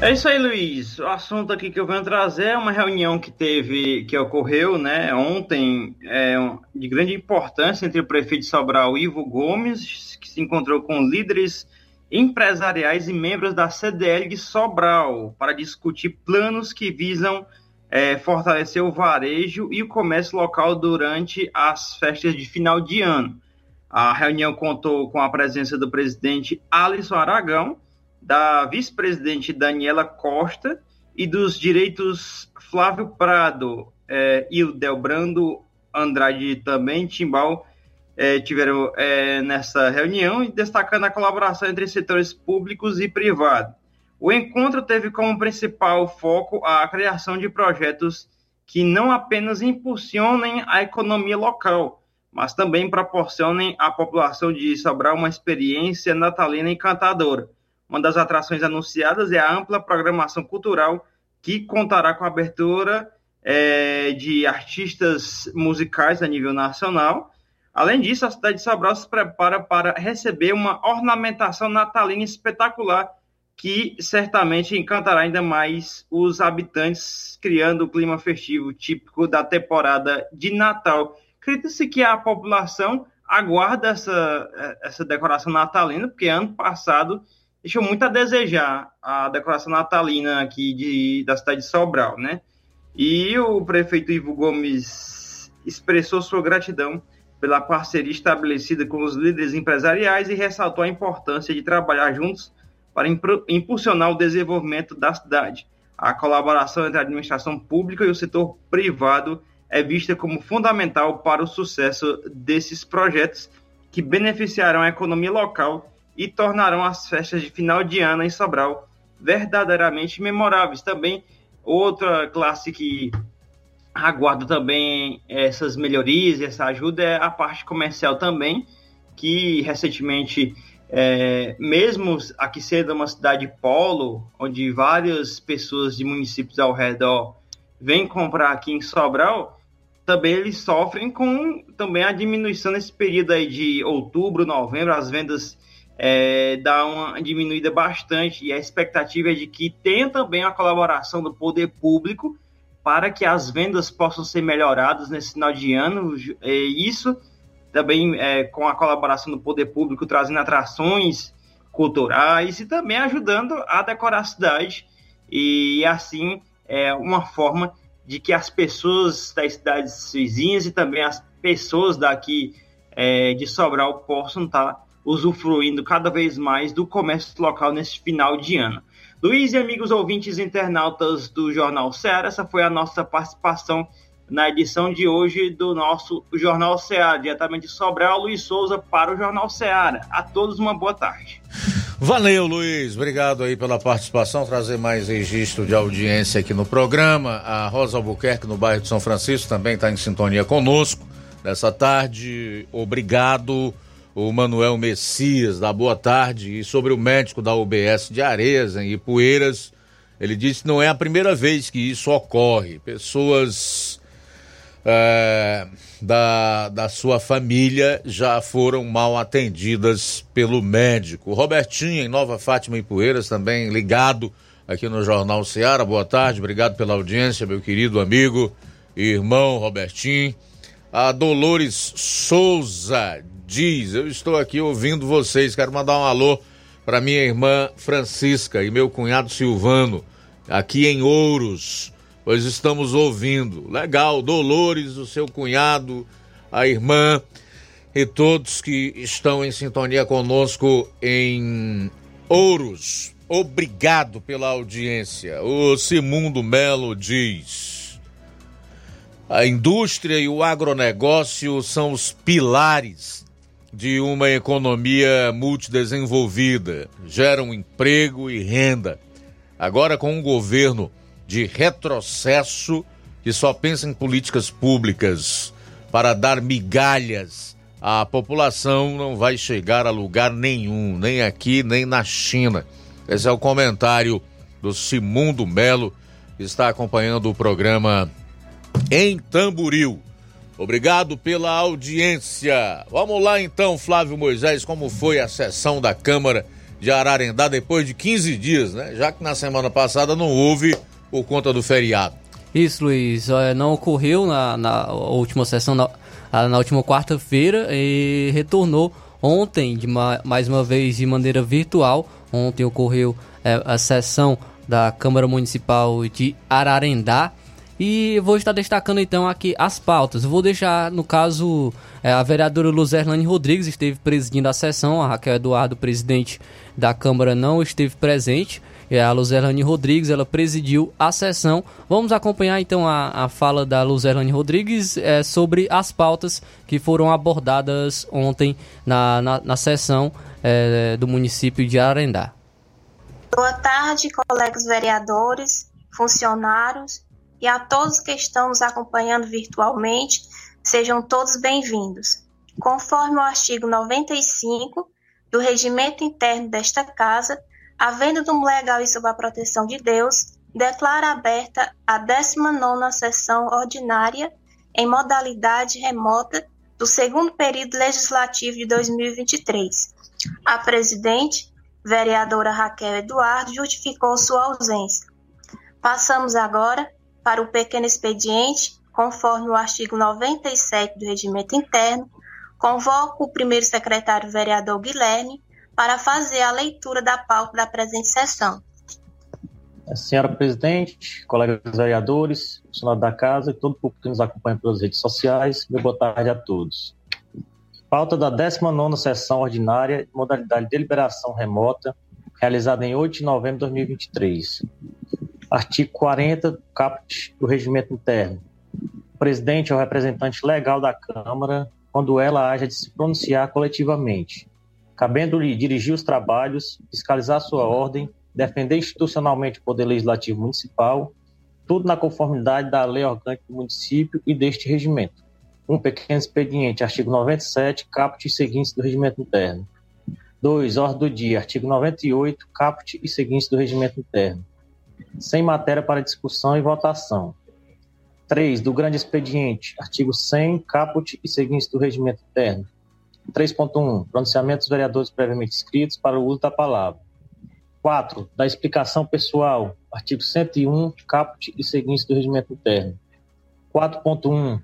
Speaker 7: É isso aí, Luiz. O assunto aqui que eu venho trazer é uma reunião que teve, que ocorreu, né, ontem, é, de grande importância entre o prefeito de Sobral, Ivo Gomes, que se encontrou com líderes empresariais e membros da CDL de Sobral para discutir planos que visam é, fortalecer o varejo e o comércio local durante as festas de final de ano. A reunião contou com a presença do presidente Alisson Aragão, da vice-presidente Daniela Costa e dos direitos Flávio Prado é, e o Delbrando Andrade também, Timbal, é, tiveram é, nessa reunião, destacando a colaboração entre setores públicos e privados. O encontro teve como principal foco a criação de projetos que não apenas impulsionem a economia local, mas também proporcionem à população de Sobral uma experiência natalina encantadora uma das atrações anunciadas é a ampla programação cultural que contará com a abertura é, de artistas musicais a nível nacional. Além disso, a cidade de Sobral se prepara para receber uma ornamentação natalina espetacular que certamente encantará ainda mais os habitantes, criando o clima festivo típico da temporada de Natal. Acredita-se que a população aguarda essa, essa decoração natalina, porque ano passado deixou muito a desejar a decoração natalina aqui de, da cidade de Sobral, né? E o prefeito Ivo Gomes expressou sua gratidão pela parceria estabelecida com os líderes empresariais e ressaltou a importância de trabalhar juntos para impulsionar o desenvolvimento da cidade. A colaboração entre a administração pública e o setor privado é vista como fundamental para o sucesso desses projetos que beneficiarão a economia local e tornarão as festas de final de ano em Sobral verdadeiramente memoráveis. Também outra classe que aguarda também essas melhorias essa ajuda é a parte comercial também, que recentemente, é, mesmo aqui sendo uma cidade polo, onde várias pessoas de municípios ao redor vêm comprar aqui em Sobral, também eles sofrem com também a diminuição nesse período aí de outubro, novembro, as vendas é, dá uma diminuída bastante e a expectativa é de que tenha também a colaboração do poder público para que as vendas possam ser melhoradas nesse final de ano. É, isso também é, com a colaboração do poder público trazendo atrações culturais e também ajudando a decorar a cidade e assim é uma forma de que as pessoas das cidades vizinhas e também as pessoas daqui é, de Sobral possam estar usufruindo cada vez mais do comércio local nesse final de ano. Luiz e amigos ouvintes internautas do Jornal Ceará, essa foi a nossa participação na edição de hoje do nosso Jornal Ceará, diretamente de Sobral, Luiz Souza para o Jornal Ceará. A todos uma boa tarde.
Speaker 1: Valeu, Luiz. Obrigado aí pela participação, trazer mais registro de audiência aqui no programa. A Rosa Albuquerque, no bairro de São Francisco, também está em sintonia conosco nessa tarde. Obrigado o Manuel Messias, da Boa Tarde, e sobre o médico da UBS de Areias, em Ipueiras, ele disse que não é a primeira vez que isso ocorre. Pessoas é, da, da sua família já foram mal atendidas pelo médico. Robertinho, em Nova Fátima Ipueiras, também ligado aqui no Jornal Seara. Boa tarde, obrigado pela audiência, meu querido amigo e irmão Robertinho. A Dolores Souza diz: Eu estou aqui ouvindo vocês, quero mandar um alô para minha irmã Francisca e meu cunhado Silvano, aqui em Ouros, pois estamos ouvindo. Legal, Dolores, o seu cunhado, a irmã e todos que estão em sintonia conosco em Ouros. Obrigado pela audiência. O Simundo Melo diz: a indústria e o agronegócio são os pilares de uma economia multidesenvolvida, geram emprego e renda. Agora, com um governo de retrocesso que só pensa em políticas públicas para dar migalhas à população, não vai chegar a lugar nenhum, nem aqui, nem na China. Esse é o comentário do Simundo Melo, que está acompanhando o programa em Tamburil. Obrigado pela audiência. Vamos lá então, Flávio Moisés, como foi a sessão da Câmara de Ararendá depois de 15 dias, né? Já que na semana passada não houve por conta do feriado.
Speaker 3: Isso, Luiz. Não ocorreu na, na última sessão, na, na última quarta-feira, e retornou ontem, de ma, mais uma vez de maneira virtual. Ontem ocorreu é, a sessão da Câmara Municipal de Ararendá e vou estar destacando então aqui as pautas. vou deixar, no caso, é, a vereadora Luzerlane Rodrigues esteve presidindo a sessão, a Raquel Eduardo, presidente da Câmara, não esteve presente. A Luzerlane Rodrigues, ela presidiu a sessão. Vamos acompanhar então a, a fala da Luzerlane Rodrigues é, sobre as pautas que foram abordadas ontem na, na, na sessão é, do município de Arendá.
Speaker 13: Boa tarde, colegas vereadores, funcionários e a todos que estão nos acompanhando virtualmente, sejam todos bem-vindos. Conforme o artigo 95 do regimento interno desta Casa, havendo do legal e sob a proteção de Deus, declara aberta a 19ª sessão ordinária em modalidade remota do segundo período legislativo de 2023. A presidente, vereadora Raquel Eduardo, justificou sua ausência. Passamos agora para o pequeno expediente, conforme o artigo 97 do Regimento Interno, convoco o primeiro secretário vereador Guilherme para fazer a leitura da pauta da presente sessão.
Speaker 14: Senhora Presidente, colegas vereadores, funcionários da Casa e todo o público que nos acompanha pelas redes sociais, boa tarde a todos. Pauta da 19ª sessão ordinária, modalidade de deliberação remota, realizada em 8 de novembro de 2023. Artigo 40, caput do regimento interno. O presidente é o representante legal da Câmara quando ela haja de se pronunciar coletivamente, cabendo-lhe dirigir os trabalhos, fiscalizar sua ordem, defender institucionalmente o Poder Legislativo Municipal, tudo na conformidade da lei orgânica do município e deste regimento. Um pequeno expediente, artigo 97, caput e seguintes do regimento interno. 2. Ordem do dia, artigo 98, caput e seguintes do regimento interno sem matéria para discussão e votação. 3. Do grande expediente, artigo 100, caput e seguintes do regimento interno. 3.1. Pronunciamento dos vereadores previamente escritos para o uso da palavra. 4. Da explicação pessoal, artigo 101, caput e seguintes do regimento interno. 4.1.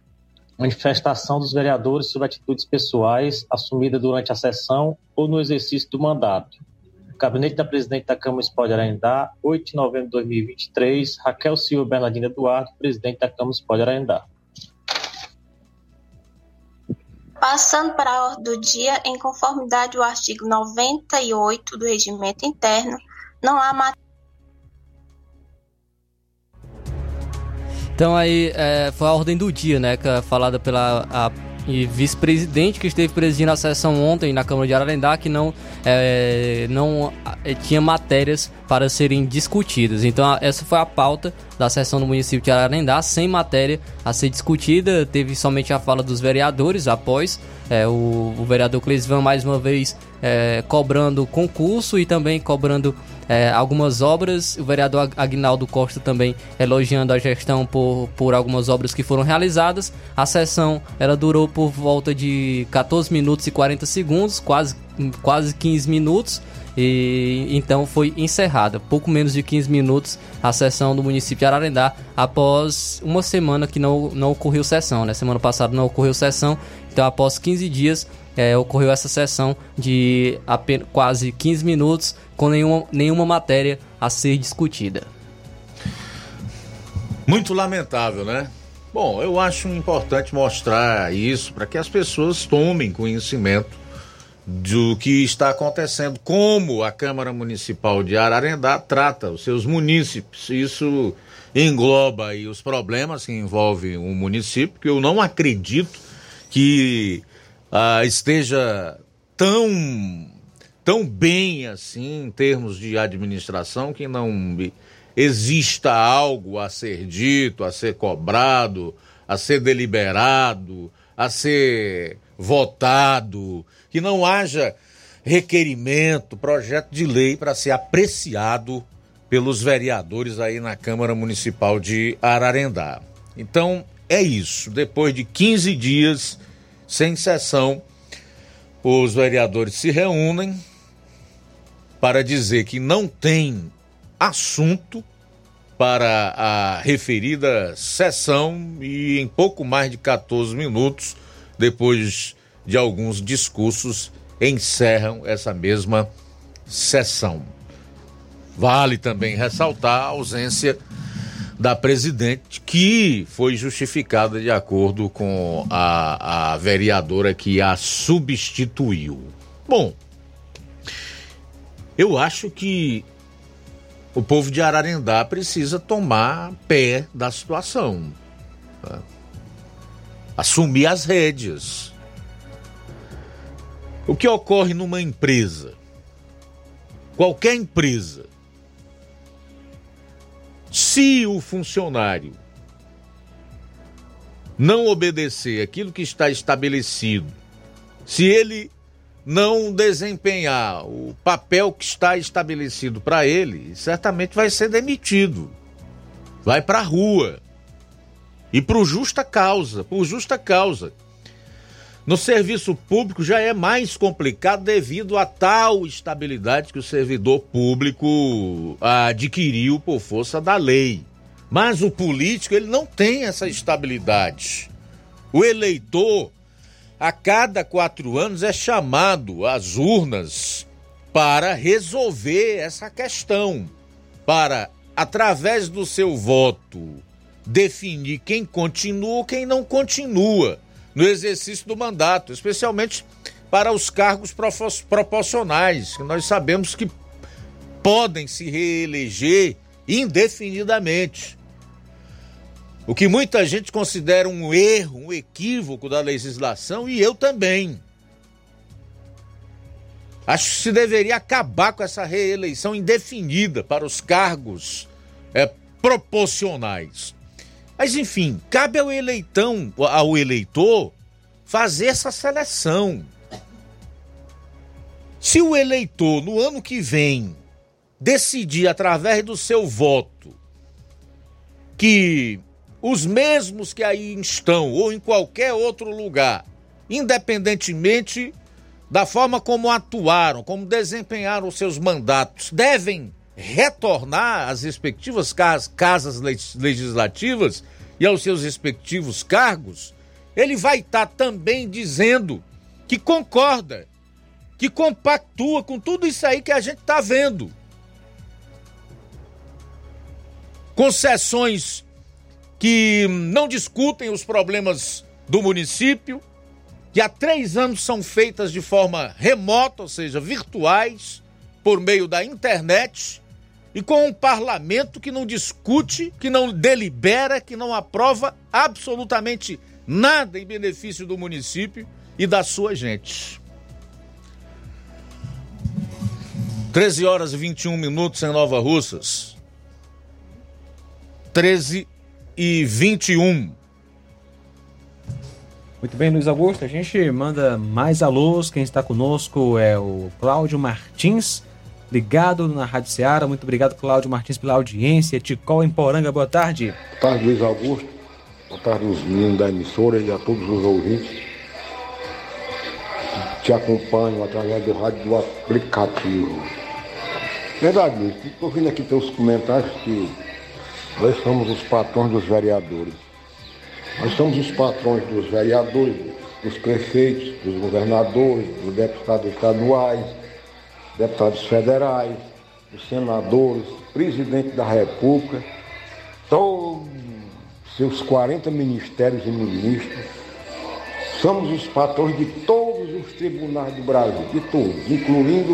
Speaker 14: Manifestação dos vereadores sobre atitudes pessoais assumidas durante a sessão ou no exercício do mandato. Gabinete da Presidente da Câmara Municipal de Ararendá, 8 de novembro de 2023, Raquel Silva Bernardina Eduardo, Presidente da Câmara Municipal de Ararendá.
Speaker 13: Passando para a ordem do dia, em conformidade ao artigo 98 do Regimento Interno, não há matéria.
Speaker 3: Então aí é, foi a ordem do dia, né, que é falada pela a e vice-presidente que esteve presidindo a sessão ontem na Câmara de Ararendá que não, é, não é, tinha matérias para serem discutidas. Então essa foi a pauta da sessão do município de Ararendá, sem matéria a ser discutida. Teve somente a fala dos vereadores após é, o, o vereador Cleisvan mais uma vez é, cobrando concurso e também cobrando é, algumas obras. O vereador Agnaldo Costa também elogiando a gestão por, por algumas obras que foram realizadas. A sessão ela durou por volta de 14 minutos e 40 segundos, quase quase 15 minutos e então foi encerrada, pouco menos de 15 minutos, a sessão do município de Ararendá, após uma semana que não, não ocorreu sessão, né? Semana passada não ocorreu sessão, então após 15 dias é, ocorreu essa sessão de apenas, quase 15 minutos, com nenhuma, nenhuma matéria a ser discutida.
Speaker 1: Muito lamentável, né? Bom, eu acho importante mostrar isso para que as pessoas tomem conhecimento do que está acontecendo, como a Câmara Municipal de Ararendá trata os seus munícipes. Isso engloba aí os problemas que envolvem o município, que eu não acredito que ah, esteja tão, tão bem assim em termos de administração que não exista algo a ser dito, a ser cobrado, a ser deliberado, a ser votado, que não haja requerimento, projeto de lei para ser apreciado pelos vereadores aí na Câmara Municipal de Ararendá. Então, é isso. Depois de 15 dias sem sessão, os vereadores se reúnem para dizer que não tem assunto para a referida sessão e em pouco mais de 14 minutos, depois de alguns discursos, encerram essa mesma sessão. Vale também ressaltar a ausência da presidente, que foi justificada de acordo com a, a vereadora que a substituiu. Bom, eu acho que o povo de Ararendá precisa tomar pé da situação. Tá? Assumir as rédeas. O que ocorre numa empresa? Qualquer empresa. Se o funcionário não obedecer aquilo que está estabelecido, se ele não desempenhar o papel que está estabelecido para ele, certamente vai ser demitido. Vai para a rua. E por justa causa, por justa causa. No serviço público já é mais complicado devido a tal estabilidade que o servidor público adquiriu por força da lei. Mas o político ele não tem essa estabilidade. O eleitor a cada quatro anos é chamado às urnas para resolver essa questão, para, através do seu voto, definir quem continua ou quem não continua no exercício do mandato, especialmente para os cargos proporcionais, que nós sabemos que podem se reeleger indefinidamente. O que muita gente considera um erro, um equívoco da legislação, e eu também. Acho que se deveria acabar com essa reeleição indefinida para os cargos é, proporcionais. Mas enfim, cabe ao eleitão, ao eleitor, fazer essa seleção. Se o eleitor, no ano que vem, decidir através do seu voto que os mesmos que aí estão ou em qualquer outro lugar, independentemente da forma como atuaram, como desempenharam os seus mandatos, devem retornar às respectivas casas legislativas e aos seus respectivos cargos, ele vai estar tá também dizendo que concorda, que compactua com tudo isso aí que a gente está vendo. Concessões que não discutem os problemas do município, que há três anos são feitas de forma remota, ou seja, virtuais, por meio da internet, e com um parlamento que não discute, que não delibera, que não aprova absolutamente nada em benefício do município e da sua gente. 13 horas e 21 minutos em Nova Russas. 13 e 21.
Speaker 2: Muito bem, Luiz Augusto. A gente manda mais alôs. Quem está conosco é o Cláudio Martins, ligado na Rádio Ceará. Muito obrigado, Cláudio Martins, pela audiência. Ticol em Poranga, boa tarde.
Speaker 15: Boa tarde, Luiz Augusto. Boa tarde, os meninos da emissora e a todos os ouvintes. te acompanham através do rádio do aplicativo. Verdade, Luiz, estou ouvindo aqui teus comentários que nós somos os patrões dos vereadores. Nós somos os patrões dos vereadores, dos prefeitos, dos governadores, dos deputados estaduais, deputados federais, dos senadores, presidente da República, todos seus 40 ministérios e ministros. Somos os patrões de todos os tribunais do Brasil, de todos, incluindo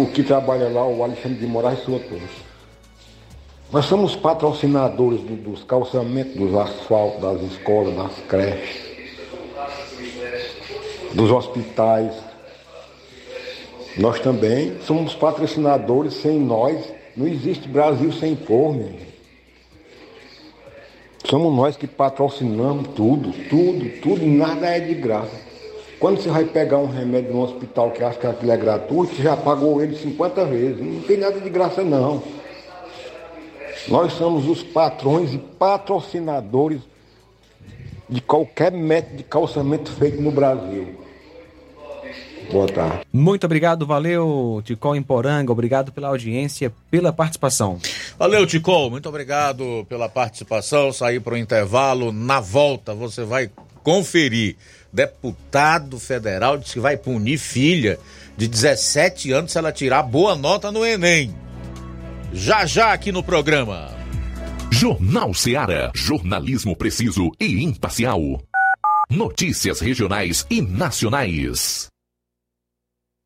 Speaker 15: o que trabalha lá, o Alexandre de Moraes e sua. Nós somos patrocinadores do, dos calçamentos, dos asfaltos, das escolas, das creches, dos hospitais. Nós também somos patrocinadores, sem nós não existe Brasil sem gente. Somos nós que patrocinamos tudo, tudo, tudo, nada é de graça. Quando você vai pegar um remédio no hospital que acha que aquilo é gratuito, você já pagou ele 50 vezes. Não tem nada de graça não. Nós somos os patrões e patrocinadores de qualquer método de calçamento feito no Brasil. Boa tarde.
Speaker 2: Muito obrigado, valeu, Ticol em Poranga, obrigado pela audiência, pela participação.
Speaker 1: Valeu, Ticol, muito obrigado pela participação. Sair para o intervalo. Na volta, você vai conferir. Deputado federal disse que vai punir filha de 17 anos se ela tirar boa nota no Enem. Já já aqui no programa.
Speaker 4: Jornal Seara. Jornalismo preciso e imparcial. Notícias regionais e nacionais.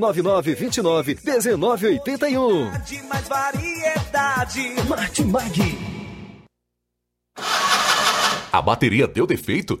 Speaker 16: 9929 1981.
Speaker 17: De mais variedade.
Speaker 18: Martimag.
Speaker 4: A bateria deu defeito?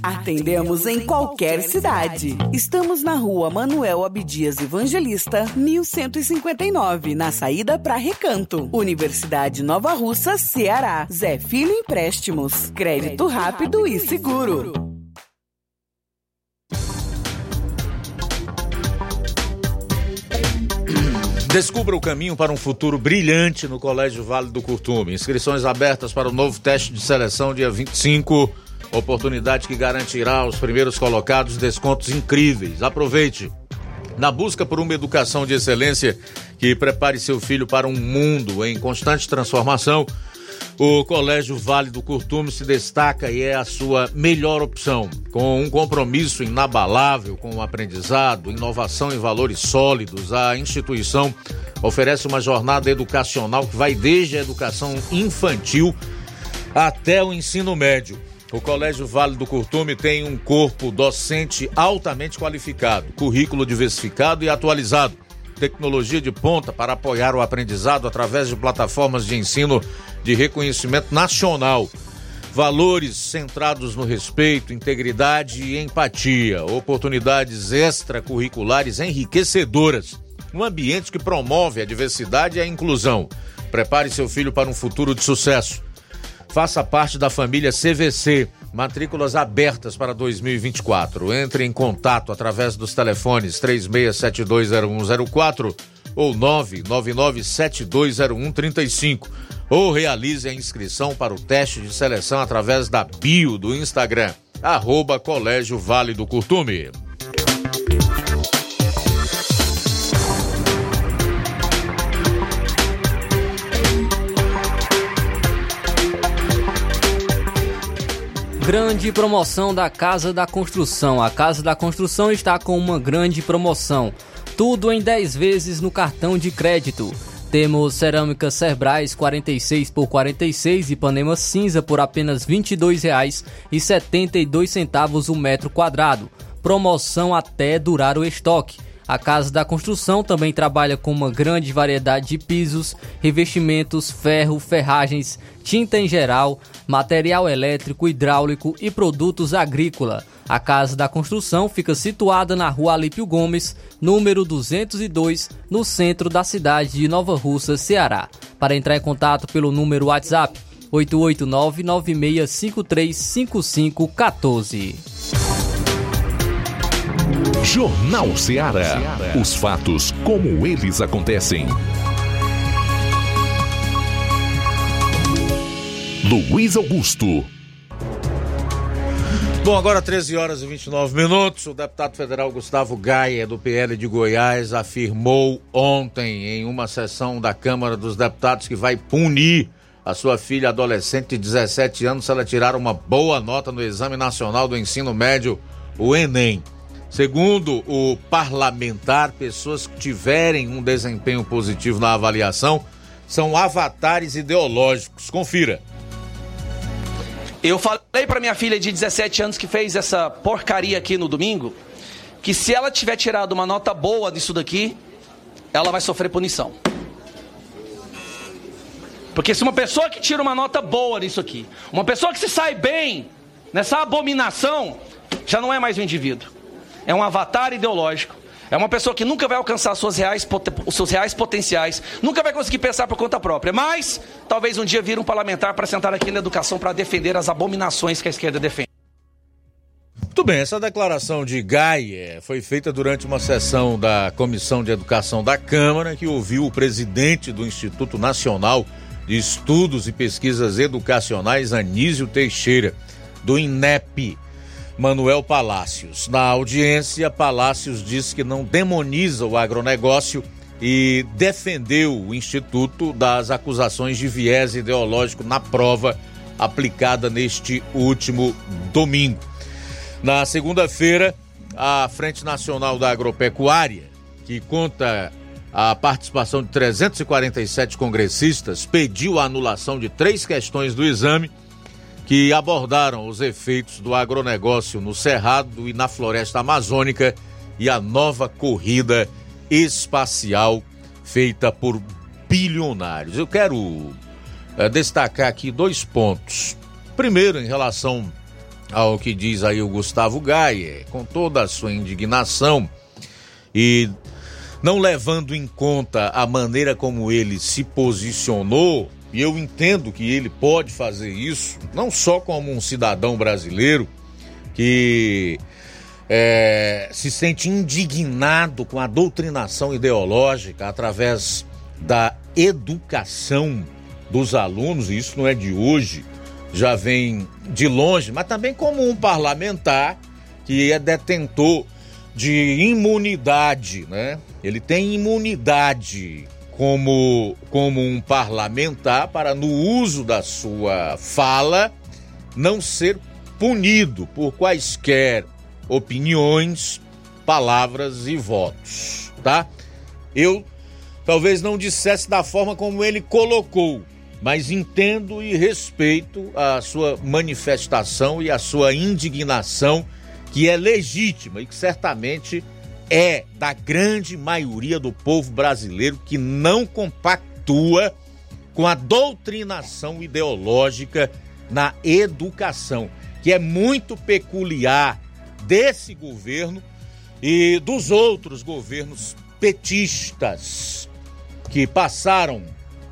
Speaker 19: Atendemos em qualquer cidade. Estamos na rua Manuel Abdias Evangelista, 1159, na saída para Recanto. Universidade Nova Russa, Ceará. Zé Filho Empréstimos. Crédito rápido e seguro.
Speaker 1: Descubra o caminho para um futuro brilhante no Colégio Vale do Curtume. Inscrições abertas para o novo teste de seleção dia 25. Oportunidade que garantirá aos primeiros colocados descontos incríveis. Aproveite. Na busca por uma educação de excelência que prepare seu filho para um mundo em constante transformação, o Colégio Vale do Curtume se destaca e é a sua melhor opção. Com um compromisso inabalável com o aprendizado, inovação e valores sólidos, a instituição oferece uma jornada educacional que vai desde a educação infantil até o ensino médio. O Colégio Vale do Curtume tem um corpo docente altamente qualificado, currículo diversificado e atualizado, tecnologia de ponta para apoiar o aprendizado através de plataformas de ensino de reconhecimento nacional. Valores centrados no respeito, integridade e empatia, oportunidades extracurriculares enriquecedoras, um ambiente que promove a diversidade e a inclusão. Prepare seu filho para um futuro de sucesso. Faça parte da família CVC. Matrículas abertas para 2024. Entre em contato através dos telefones 36720104 ou 999720135 ou realize a inscrição para o teste de seleção através da bio do Instagram, arroba Colégio Vale do Curtume.
Speaker 3: Grande promoção da Casa da Construção. A Casa da Construção está com uma grande promoção. Tudo em 10 vezes no cartão de crédito. Temos cerâmica Cerbrais 46 por 46 e Panema cinza por apenas R$ 22,72 o metro quadrado. Promoção até durar o estoque. A Casa da Construção também trabalha com uma grande variedade de pisos, revestimentos, ferro, ferragens, tinta em geral, material elétrico, hidráulico e produtos agrícola. A Casa da Construção fica situada na Rua Alípio Gomes, número 202, no centro da cidade de Nova Russa, Ceará. Para entrar em contato pelo número WhatsApp 889-9653-5514.
Speaker 4: Jornal Ceará. Os fatos como eles acontecem. Luiz Augusto.
Speaker 1: Bom, agora 13 horas e 29 minutos. O deputado federal Gustavo Gaia, do PL de Goiás, afirmou ontem em uma sessão da Câmara dos Deputados que vai punir a sua filha adolescente de 17 anos se ela tirar uma boa nota no Exame Nacional do Ensino Médio, o Enem. Segundo o parlamentar, pessoas que tiverem um desempenho positivo na avaliação são avatares ideológicos. Confira.
Speaker 20: Eu falei para minha filha de 17 anos que fez essa porcaria aqui no domingo, que se ela tiver tirado uma nota boa disso daqui, ela vai sofrer punição. Porque se uma pessoa que tira uma nota boa nisso aqui, uma pessoa que se sai bem nessa abominação, já não é mais um indivíduo é um avatar ideológico. É uma pessoa que nunca vai alcançar suas reais, os seus reais potenciais, nunca vai conseguir pensar por conta própria, mas talvez um dia vire um parlamentar para sentar aqui na educação para defender as abominações que a esquerda defende.
Speaker 1: Muito bem, essa declaração de Gaia foi feita durante uma sessão da Comissão de Educação da Câmara, que ouviu o presidente do Instituto Nacional de Estudos e Pesquisas Educacionais, Anísio Teixeira, do INEP. Manuel Palácios. Na audiência, Palácios disse que não demoniza o agronegócio e defendeu o Instituto das acusações de viés ideológico na prova aplicada neste último domingo. Na segunda-feira, a Frente Nacional da Agropecuária, que conta a participação de 347 congressistas, pediu a anulação de três questões do exame que abordaram os efeitos do agronegócio no Cerrado e na floresta amazônica e a nova corrida espacial feita por bilionários. Eu quero é, destacar aqui dois pontos. Primeiro, em relação ao que diz aí o Gustavo Gaia, com toda a sua indignação e não levando em conta a maneira como ele se posicionou e eu entendo que ele pode fazer isso, não só como um cidadão brasileiro que é, se sente indignado com a doutrinação ideológica através da educação dos alunos, e isso não é de hoje, já vem de longe, mas também como um parlamentar que é detentor de imunidade, né? Ele tem imunidade como, como um parlamentar para, no uso da sua fala, não ser punido por quaisquer opiniões, palavras e votos, tá? Eu talvez não dissesse da forma como ele colocou, mas entendo e respeito a sua manifestação e a sua indignação, que é legítima e que certamente é da grande maioria do povo brasileiro que não compactua com a doutrinação ideológica na educação, que é muito peculiar desse governo e dos outros governos petistas que passaram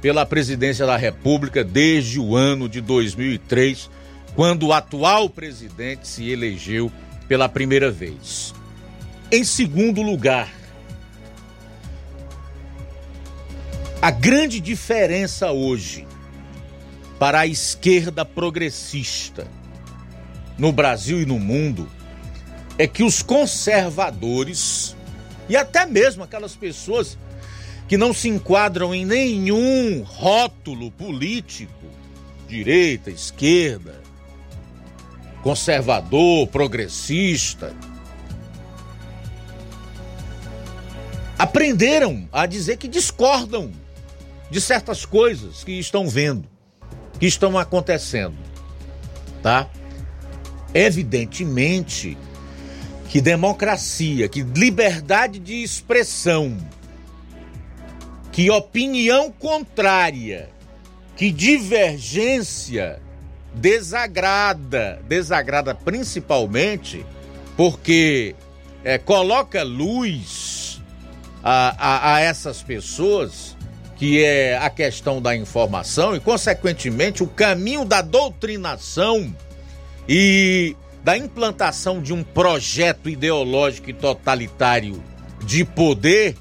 Speaker 1: pela presidência da República desde o ano de 2003, quando o atual presidente se elegeu pela primeira vez. Em segundo lugar, a grande diferença hoje para a esquerda progressista no Brasil e no mundo é que os conservadores e até mesmo aquelas pessoas que não se enquadram em nenhum rótulo político, direita, esquerda, conservador, progressista, aprenderam a dizer que discordam de certas coisas que estão vendo, que estão acontecendo, tá? Evidentemente que democracia, que liberdade de expressão que opinião contrária, que divergência desagrada, desagrada principalmente porque é, coloca luz a, a, a essas pessoas, que é a questão da informação e, consequentemente, o caminho da doutrinação e da implantação de um projeto ideológico e totalitário de poder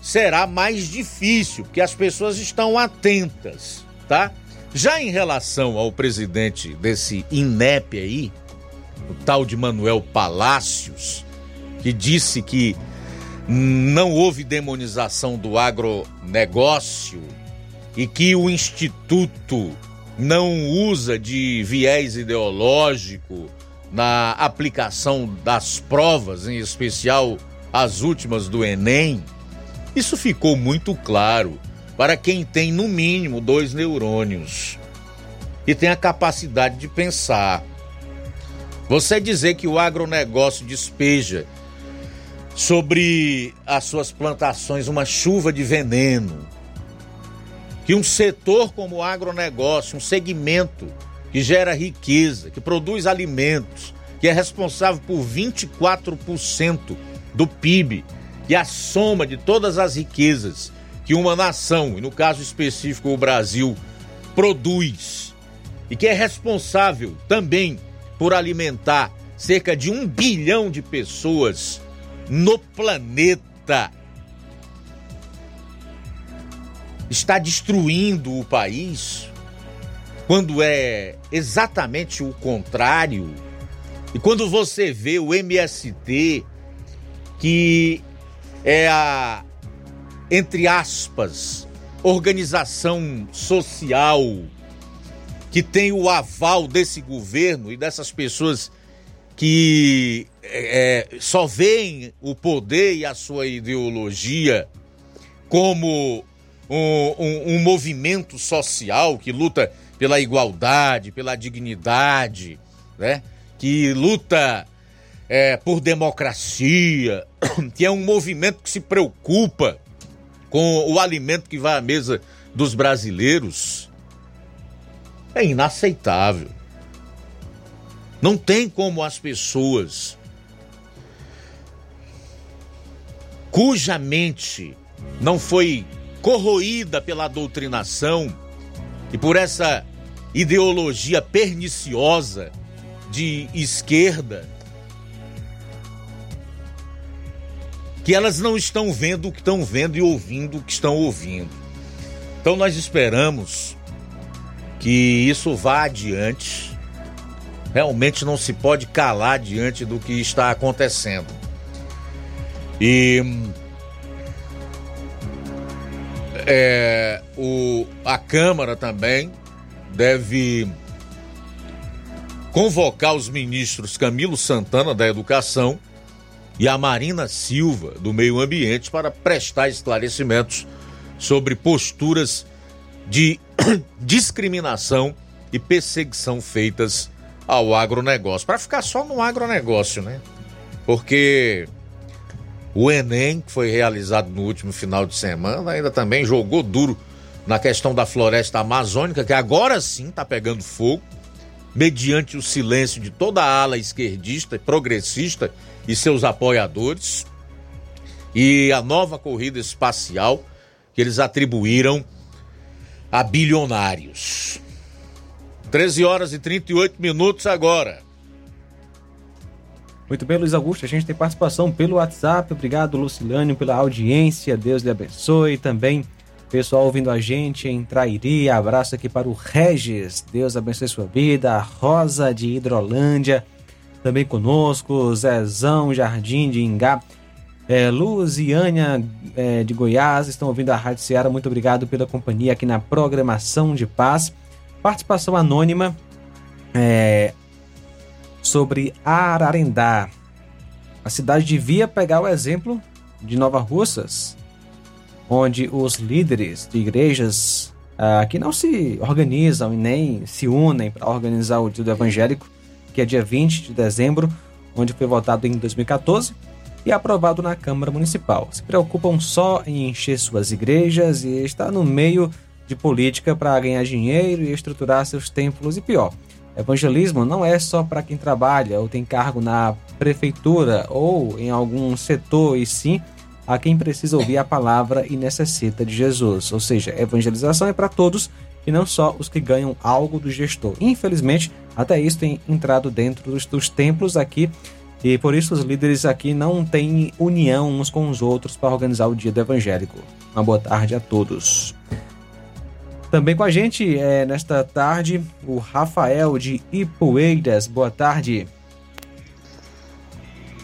Speaker 1: será mais difícil, porque as pessoas estão atentas, tá? Já em relação ao presidente desse INEP aí, o tal de Manuel Palácios, que disse que não houve demonização do agronegócio e que o Instituto não usa de viés ideológico na aplicação das provas, em especial as últimas do Enem isso ficou muito claro para quem tem, no mínimo, dois neurônios e tem a capacidade de pensar. Você dizer que o agronegócio despeja sobre as suas plantações uma chuva de veneno, que um setor como o agronegócio, um segmento que gera riqueza, que produz alimentos, que é responsável por 24% do PIB, e a soma de todas as riquezas que uma nação, e no caso específico o Brasil, produz e que é responsável também por alimentar cerca de um bilhão de pessoas no planeta, está destruindo o país, quando é exatamente o contrário. E quando você vê o MST, que é a, entre aspas, organização social que tem o aval desse governo e dessas pessoas que é, é, só veem o poder e a sua ideologia como um, um, um movimento social que luta pela igualdade, pela dignidade, né? que luta é, por democracia, que é um movimento que se preocupa com o alimento que vai à mesa dos brasileiros, é inaceitável. Não tem como as pessoas cuja mente não foi corroída pela doutrinação e por essa ideologia perniciosa de esquerda que elas não estão vendo o que estão vendo e ouvindo o que estão ouvindo. Então nós esperamos que isso vá adiante. Realmente não se pode calar diante do que está acontecendo. E é, o, a Câmara também deve convocar os ministros Camilo Santana, da Educação, e a Marina Silva, do Meio Ambiente, para prestar esclarecimentos sobre posturas de discriminação e perseguição feitas ao agronegócio. Para ficar só no agronegócio, né? Porque o Enem, que foi realizado no último final de semana, ainda também jogou duro na questão da floresta amazônica, que agora sim está pegando fogo, mediante o silêncio de toda a ala esquerdista, progressista e seus apoiadores, e a nova corrida espacial que eles atribuíram a bilionários. 13 horas e 38 minutos agora.
Speaker 2: Muito bem, Luiz Augusto. A gente tem participação pelo WhatsApp. Obrigado, Lucilânio, pela audiência. Deus lhe abençoe. Também, pessoal ouvindo a gente em Trairi. Abraço aqui para o Regis. Deus abençoe sua vida. Rosa de Hidrolândia. Também conosco. Zezão Jardim de Ingá. É, Luziânia é, de Goiás estão ouvindo a Rádio Ceará. Muito obrigado pela companhia aqui na programação de paz. Participação anônima. É, sobre Ararendá. A cidade devia pegar o exemplo de Nova Russas, onde os líderes de igrejas ah, que não se organizam e nem se unem para organizar o Dia do Evangélico, que é dia 20 de dezembro, onde foi votado em 2014 e aprovado na Câmara Municipal. Se preocupam só em encher suas igrejas e estar no meio de política para ganhar dinheiro e estruturar seus templos e pior, Evangelismo não é só para quem trabalha ou tem cargo na prefeitura ou em algum setor, e sim a quem precisa ouvir a palavra e necessita de Jesus. Ou seja, evangelização é para todos e não só os que ganham algo do gestor. Infelizmente, até isso tem entrado dentro dos, dos templos aqui e por isso os líderes aqui não têm união uns com os outros para organizar o dia do evangélico. Uma boa tarde a todos. Também com a gente é, nesta tarde o Rafael de Ipueiras. Boa tarde.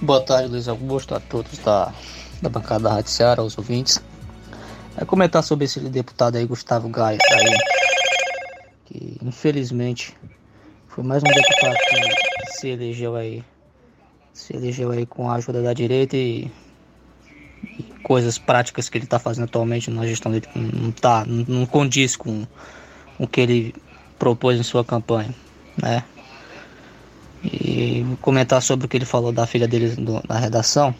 Speaker 21: Boa tarde, Luiz Augusto, a todos da, da bancada da Rádio Ceará, aos ouvintes. É comentar sobre esse deputado aí, Gustavo Gaia, aí, que infelizmente foi mais um deputado que se elegeu aí, se elegeu aí com a ajuda da direita e coisas práticas que ele está fazendo atualmente na gestão dele não tá, não condiz com, o que ele propôs em sua campanha, né? E comentar sobre o que ele falou da filha dele do, na redação,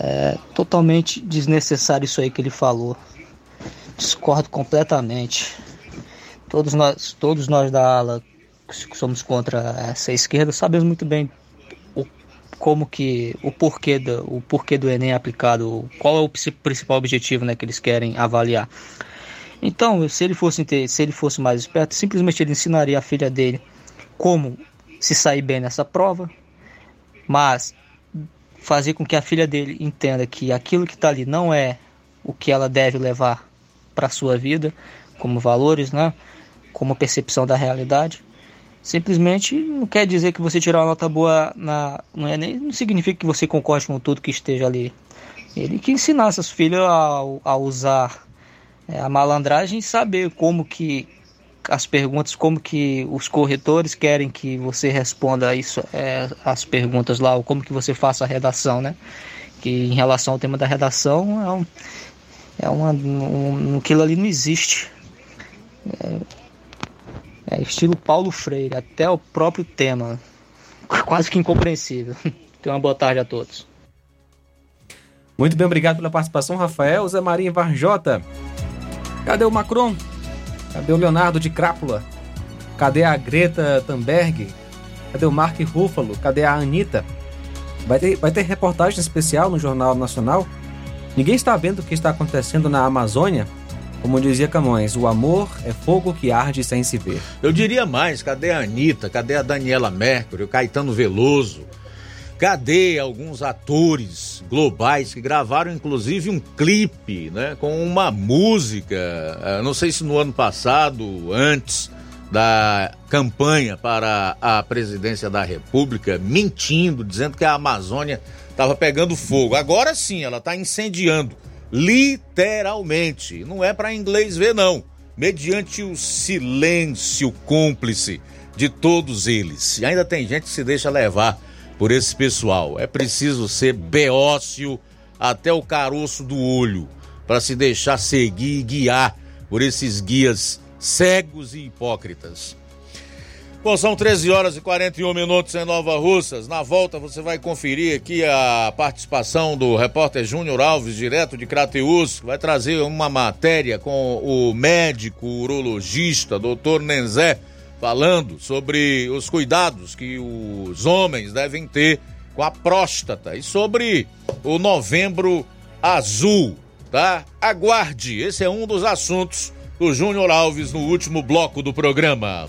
Speaker 21: é totalmente desnecessário isso aí que ele falou. Discordo completamente. Todos nós, todos nós da ala que somos contra essa esquerda sabemos muito bem como que o porquê do, o porquê do Enem é aplicado, qual é o principal objetivo né, que eles querem avaliar. Então, se ele fosse se ele fosse mais esperto, simplesmente ele ensinaria a filha dele como se sair bem nessa prova, mas fazer com que a filha dele entenda que aquilo que está ali não é o que ela deve levar para a sua vida, como valores, né? como percepção da realidade. Simplesmente não quer dizer que você tirar uma nota boa na, não é nem não significa que você concorde com tudo que esteja ali. Ele que ensinar seus filhos a, a usar é, a malandragem e saber como que as perguntas, como que os corretores querem que você responda isso, é, as perguntas lá, ou como que você faça a redação, né? Que em relação ao tema da redação é, um, é uma, um, aquilo ali não existe. É, é estilo Paulo Freire, até o próprio tema. Quase que incompreensível. Tenha uma boa tarde a todos.
Speaker 2: Muito bem, obrigado pela participação, Rafael. Zé Maria Varjota. Cadê o Macron? Cadê o Leonardo de Crápula? Cadê a Greta Thunberg? Cadê o Mark Ruffalo? Cadê a Anitta? Vai ter, vai ter reportagem especial no Jornal Nacional? Ninguém está vendo o que está acontecendo na Amazônia? Como dizia Camões, o amor é fogo que arde sem se ver.
Speaker 1: Eu diria mais, cadê a Anitta? Cadê a Daniela Mercury, o Caetano Veloso? Cadê alguns atores globais que gravaram inclusive um clipe, né, com uma música, eh, não sei se no ano passado, antes da campanha para a presidência da República, mentindo, dizendo que a Amazônia estava pegando fogo. Agora sim, ela está incendiando, literalmente. Não é para inglês ver não, mediante o silêncio cúmplice de todos eles. E ainda tem gente que se deixa levar por esse pessoal. É preciso ser beócio até o caroço do olho para se deixar seguir e guiar por esses guias cegos e hipócritas. Bom, são 13 horas e 41 minutos em Nova Russas. Na volta você vai conferir aqui a participação do repórter Júnior Alves, direto de Crateus, vai trazer uma matéria com o médico urologista, doutor Nenzé, falando sobre os cuidados que os homens devem ter com a próstata e sobre o novembro azul, tá? Aguarde, esse é um dos assuntos do Júnior Alves no último bloco do programa.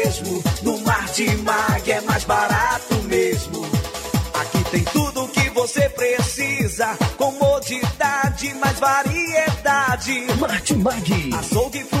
Speaker 17: Variedade.
Speaker 18: Martimag.
Speaker 17: Açougue, frutas e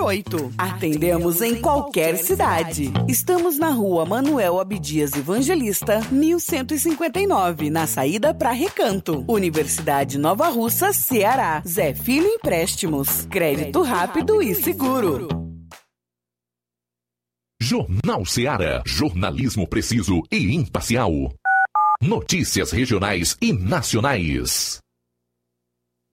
Speaker 19: 981330698. Atendemos em qualquer cidade. Estamos na rua Manuel Abdias Evangelista, 1159, na saída para Recanto. Universidade Nova Russa, Ceará. Zé Filho Empréstimos. Crédito rápido e seguro.
Speaker 4: Jornal Seara. Jornalismo preciso e imparcial. Notícias regionais e nacionais.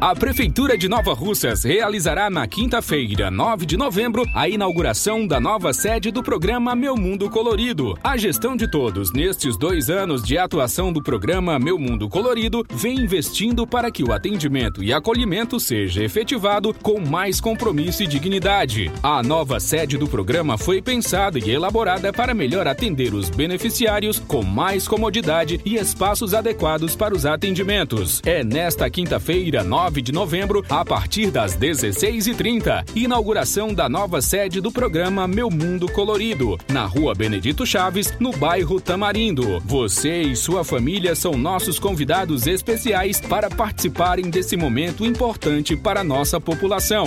Speaker 8: A Prefeitura de Nova Russas realizará na quinta-feira, 9 de novembro, a inauguração da nova sede do programa Meu Mundo Colorido. A gestão de todos nestes dois anos de atuação do programa Meu Mundo Colorido vem investindo para que o atendimento e acolhimento seja efetivado com mais compromisso e dignidade. A nova sede do programa foi pensada e elaborada para melhor atender os beneficiários com mais comodidade e espaços adequados para os atendimentos. É nesta quinta-feira, 9 de novembro, a partir das 16h30. Inauguração da nova sede do programa Meu Mundo Colorido, na rua Benedito Chaves, no bairro Tamarindo. Você e sua família são nossos convidados especiais para participarem desse momento importante para a nossa população.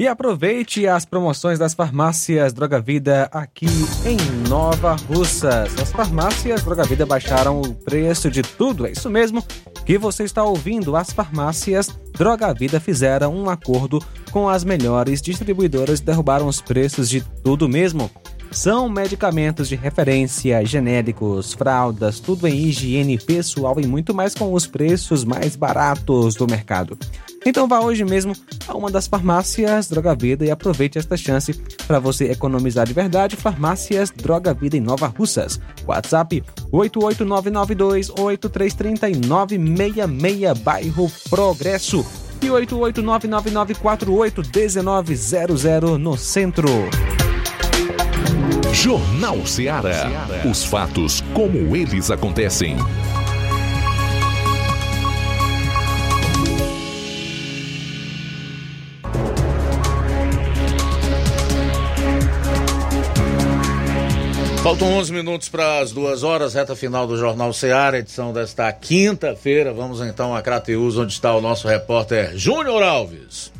Speaker 2: E aproveite as promoções das farmácias Droga Vida aqui em Nova Russas. As farmácias Droga Vida baixaram o preço de tudo, é isso mesmo que você está ouvindo. As farmácias Droga Vida fizeram um acordo com as melhores distribuidoras e derrubaram os preços de tudo mesmo. São medicamentos de referência, genéricos, fraldas, tudo em higiene pessoal e muito mais com os preços mais baratos do mercado. Então vá hoje mesmo a uma das farmácias Droga Vida e aproveite esta chance para você economizar de verdade. Farmácias Droga Vida em Nova Russas. WhatsApp 88992833966, bairro Progresso. E 88999481900 no centro.
Speaker 4: Jornal Ceará. Os fatos como eles acontecem.
Speaker 1: Faltam 11 minutos para as duas horas, reta final do Jornal Ceará, edição desta quinta-feira. Vamos então a Crateus, onde está o nosso repórter Júnior Alves.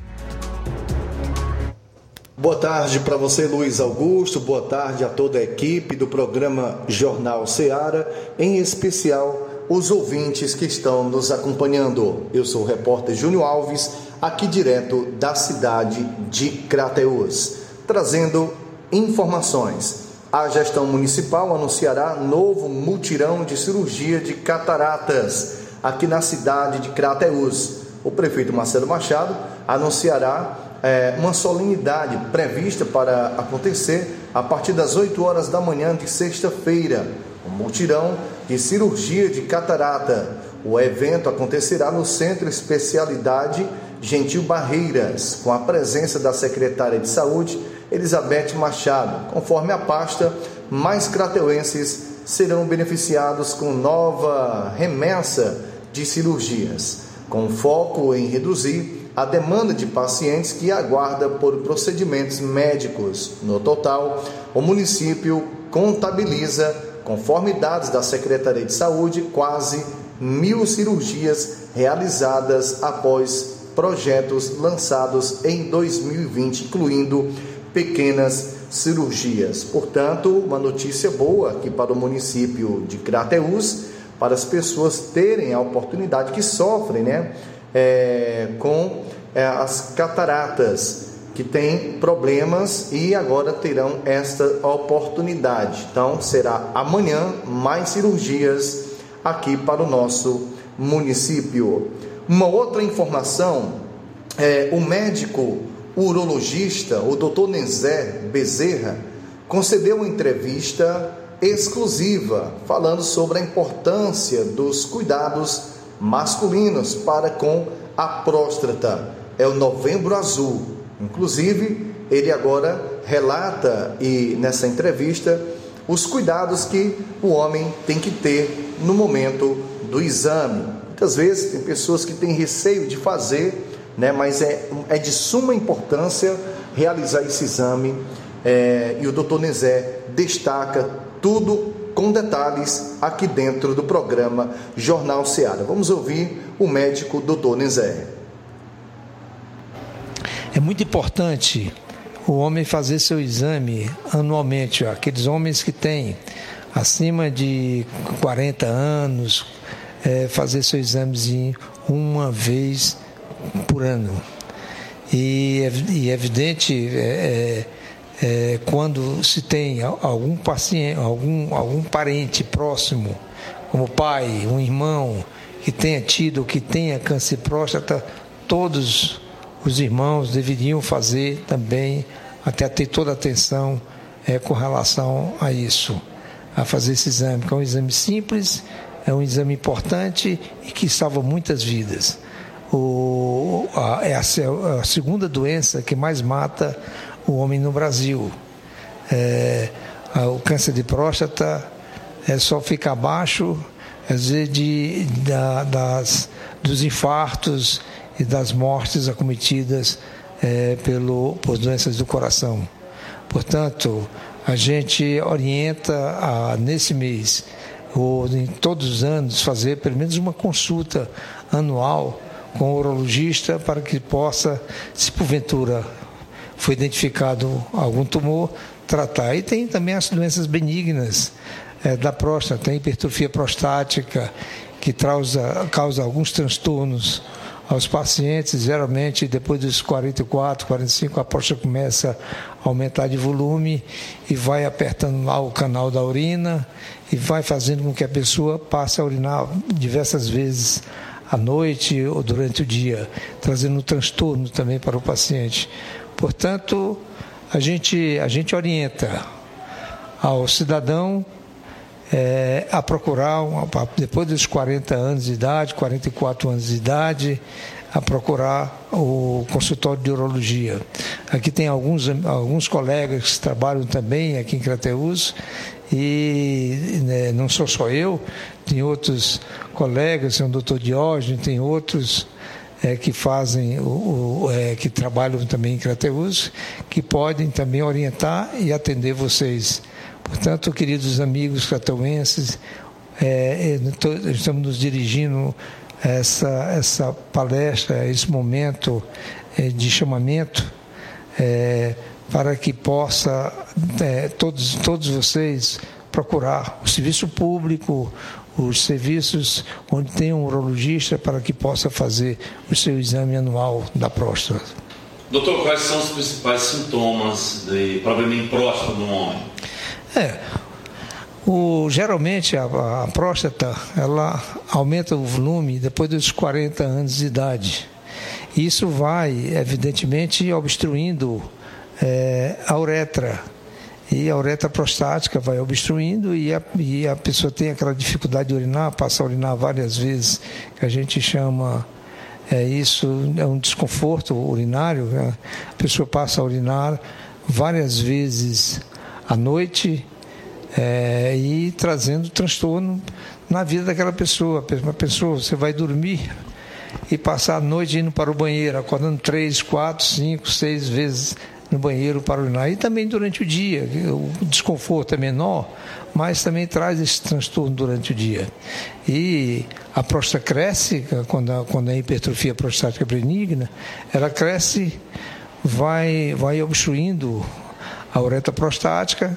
Speaker 22: Boa tarde para você, Luiz Augusto. Boa tarde a toda a equipe do programa Jornal Ceará, em especial os ouvintes que estão nos acompanhando. Eu sou o repórter Júnior Alves, aqui direto da cidade de Crateus, trazendo informações. A gestão municipal anunciará novo mutirão de cirurgia de cataratas aqui na cidade de Crateús. O prefeito Marcelo Machado anunciará é, uma solenidade prevista para acontecer a partir das 8 horas da manhã de sexta-feira. Um mutirão de cirurgia de catarata. O evento acontecerá no Centro Especialidade Gentil Barreiras, com a presença da secretária de Saúde Elizabeth Machado. Conforme a pasta, mais crateuenses serão beneficiados com nova remessa de cirurgias, com foco em reduzir a demanda de pacientes que aguarda por procedimentos médicos. No total, o município contabiliza, conforme dados da Secretaria de Saúde, quase mil cirurgias realizadas após projetos lançados em 2020, incluindo pequenas cirurgias. Portanto, uma notícia boa aqui para o município de Crateús, para as pessoas terem a oportunidade que sofrem né, é, com é, as cataratas, que têm problemas e agora terão esta oportunidade. Então, será amanhã mais cirurgias aqui para o nosso município. Uma outra informação é o médico urologista, o Dr. Nezé Bezerra, concedeu uma entrevista exclusiva falando sobre a importância dos cuidados masculinos para com a próstata. É o Novembro Azul. Inclusive, ele agora relata e nessa entrevista os cuidados que o homem tem que ter no momento do exame. Muitas vezes tem pessoas que têm receio de fazer, né, mas é, é de suma importância realizar esse exame é, e o doutor Nezé destaca tudo com detalhes aqui dentro do programa Jornal Seara. Vamos ouvir o médico doutor Nezé.
Speaker 23: É muito importante o homem fazer seu exame anualmente. Aqueles homens que têm acima de 40 anos, é, fazer seu examezinho uma vez por ano. E é, é evidente, é, é, é, quando se tem algum paciente, algum, algum parente próximo, como pai, um irmão, que tenha tido, que tenha câncer de próstata, todos os irmãos deveriam fazer também, até ter toda a atenção é, com relação a isso, a fazer esse exame, que é um exame simples, é um exame importante e que salva muitas vidas. O, a, é a, a segunda doença que mais mata o homem no Brasil. É, o câncer de próstata é só fica abaixo às vezes de, da, das, dos infartos e das mortes acometidas é, pelo, por doenças do coração. Portanto, a gente orienta a, nesse mês, ou em todos os anos, fazer pelo menos uma consulta anual com o urologista para que possa, se porventura foi identificado algum tumor, tratar. E tem também as doenças benignas é, da próstata, tem hipertrofia prostática, que causa, causa alguns transtornos aos pacientes, geralmente depois dos 44, 45, a próstata começa a aumentar de volume e vai apertando lá o canal da urina e vai fazendo com que a pessoa passe a urinar diversas vezes à noite ou durante o dia, trazendo um transtorno também para o paciente. Portanto, a gente, a gente orienta ao cidadão é, a procurar, depois dos 40 anos de idade, 44 anos de idade, a procurar o consultório de urologia. Aqui tem alguns, alguns colegas que trabalham também aqui em Crateus e né, não sou só eu, tem outros colegas, tem o doutor Diógenes, tem outros é, que fazem, o, o é, que trabalham também em Crateus, que podem também orientar e atender vocês. Portanto, queridos amigos crateuenses, é, é estamos nos dirigindo a essa, essa palestra, esse momento é, de chamamento, é, para que possa todos, todos vocês procurar o serviço público, os serviços onde tem um urologista para que possa fazer o seu exame anual da próstata.
Speaker 24: Doutor, quais são os principais sintomas de problema em próstata no homem?
Speaker 23: É, o, geralmente a, a, próstata ela aumenta o volume depois dos 40 anos de idade. Isso vai, evidentemente, obstruindo é, a uretra. E a uretra prostática vai obstruindo e a, e a pessoa tem aquela dificuldade de urinar, passa a urinar várias vezes, que a gente chama é, isso é um desconforto urinário. Né? A pessoa passa a urinar várias vezes à noite é, e trazendo transtorno na vida daquela pessoa. Uma pessoa, você vai dormir e passar a noite indo para o banheiro, acordando três, quatro, cinco, seis vezes no banheiro para urinar. E também durante o dia, o desconforto é menor, mas também traz esse transtorno durante o dia. E a próstata cresce, quando a, quando a hipertrofia prostática benigna, ela cresce, vai, vai obstruindo a uretra prostática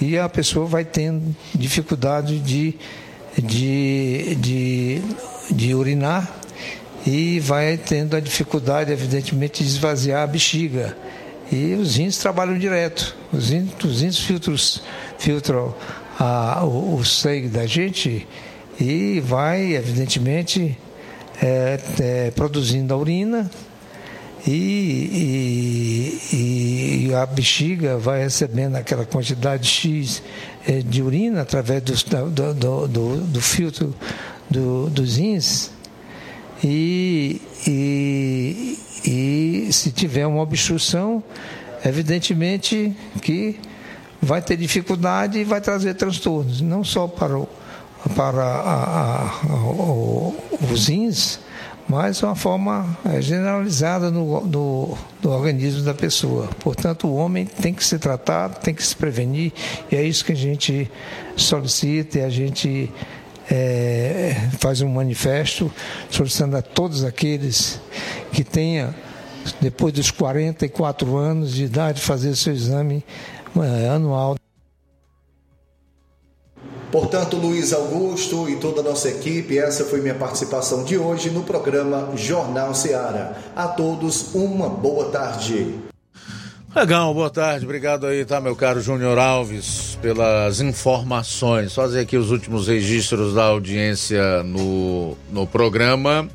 Speaker 23: e a pessoa vai tendo dificuldade de de, de, de urinar e vai tendo a dificuldade, evidentemente, de esvaziar a bexiga. E os rins trabalham direto. Os rins, os rins filtros, filtram a, o, o sangue da gente e vai, evidentemente, é, é, produzindo a urina e, e, e, a bexiga vai recebendo aquela quantidade X é, de urina através do, do, do, do filtro do, dos rins e, e, e se tiver uma obstrução, evidentemente que vai ter dificuldade e vai trazer transtornos, não só para, o, para a, a, o, os rins, mas uma forma é, generalizada no, no, no, organismo da pessoa. Portanto, o homem tem que se tratar, tem que se prevenir, e é isso que a gente solicita e a gente é, faz um manifesto solicitando a todos aqueles que tenham, depois dos 44 anos de idade, fazer seu exame é, anual.
Speaker 22: Portanto, Luiz Augusto e toda a nossa equipe, essa foi minha participação de hoje no programa Jornal Seara. A todos, uma boa tarde.
Speaker 1: Legal, boa tarde, obrigado aí, tá, meu caro Júnior Alves, pelas informações. Fazer aqui os últimos registros da audiência no, no programa.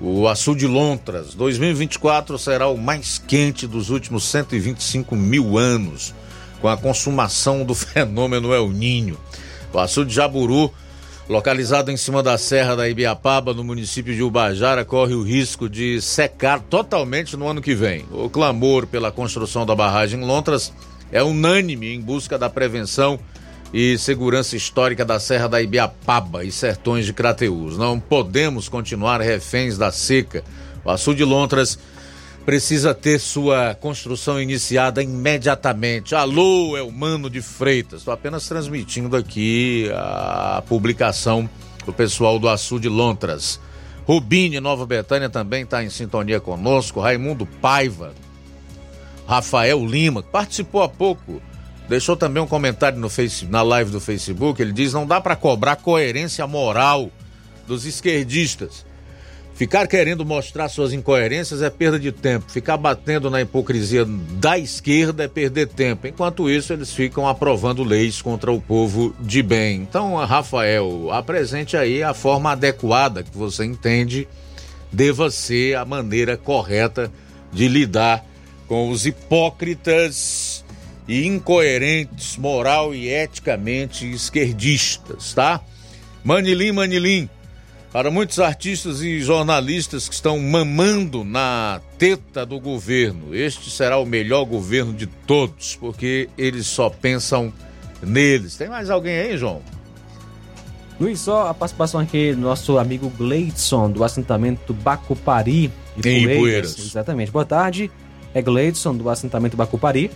Speaker 1: O Açude Lontras, 2024 será o mais quente dos últimos 125 mil anos, com a consumação do fenômeno El Ninho. O açude Jaburu, localizado em cima da Serra da Ibiapaba, no município de Ubajara, corre o risco de secar totalmente no ano que vem. O clamor pela construção da barragem Lontras é unânime em busca da prevenção e segurança histórica da Serra da Ibiapaba e sertões de Crateús. Não podemos continuar reféns da seca. O açude Lontras precisa ter sua construção iniciada imediatamente. Alô, é o Mano de Freitas. Estou apenas transmitindo aqui a publicação do pessoal do Açude Lontras. Rubine, Nova Betânia, também está em sintonia conosco. Raimundo Paiva. Rafael Lima, que participou há pouco. Deixou também um comentário no face, na live do Facebook. Ele diz: não dá para cobrar coerência moral dos esquerdistas. Ficar querendo mostrar suas incoerências é perda de tempo. Ficar batendo na hipocrisia da esquerda é perder tempo. Enquanto isso, eles ficam aprovando leis contra o povo de bem. Então, Rafael, apresente aí a forma adequada que você entende deva ser a maneira correta de lidar com os hipócritas e incoerentes moral e eticamente esquerdistas, tá? Manilim, Manilim. Para muitos artistas e jornalistas que estão mamando na teta do governo, este será o melhor governo de todos, porque eles só pensam neles. Tem mais alguém aí, João?
Speaker 2: Luiz, só a participação aqui do nosso amigo Gleidson, do assentamento Bacupari. De
Speaker 1: em Poeiras.
Speaker 2: Exatamente. Boa tarde. É Gleidson, do assentamento Bacupari.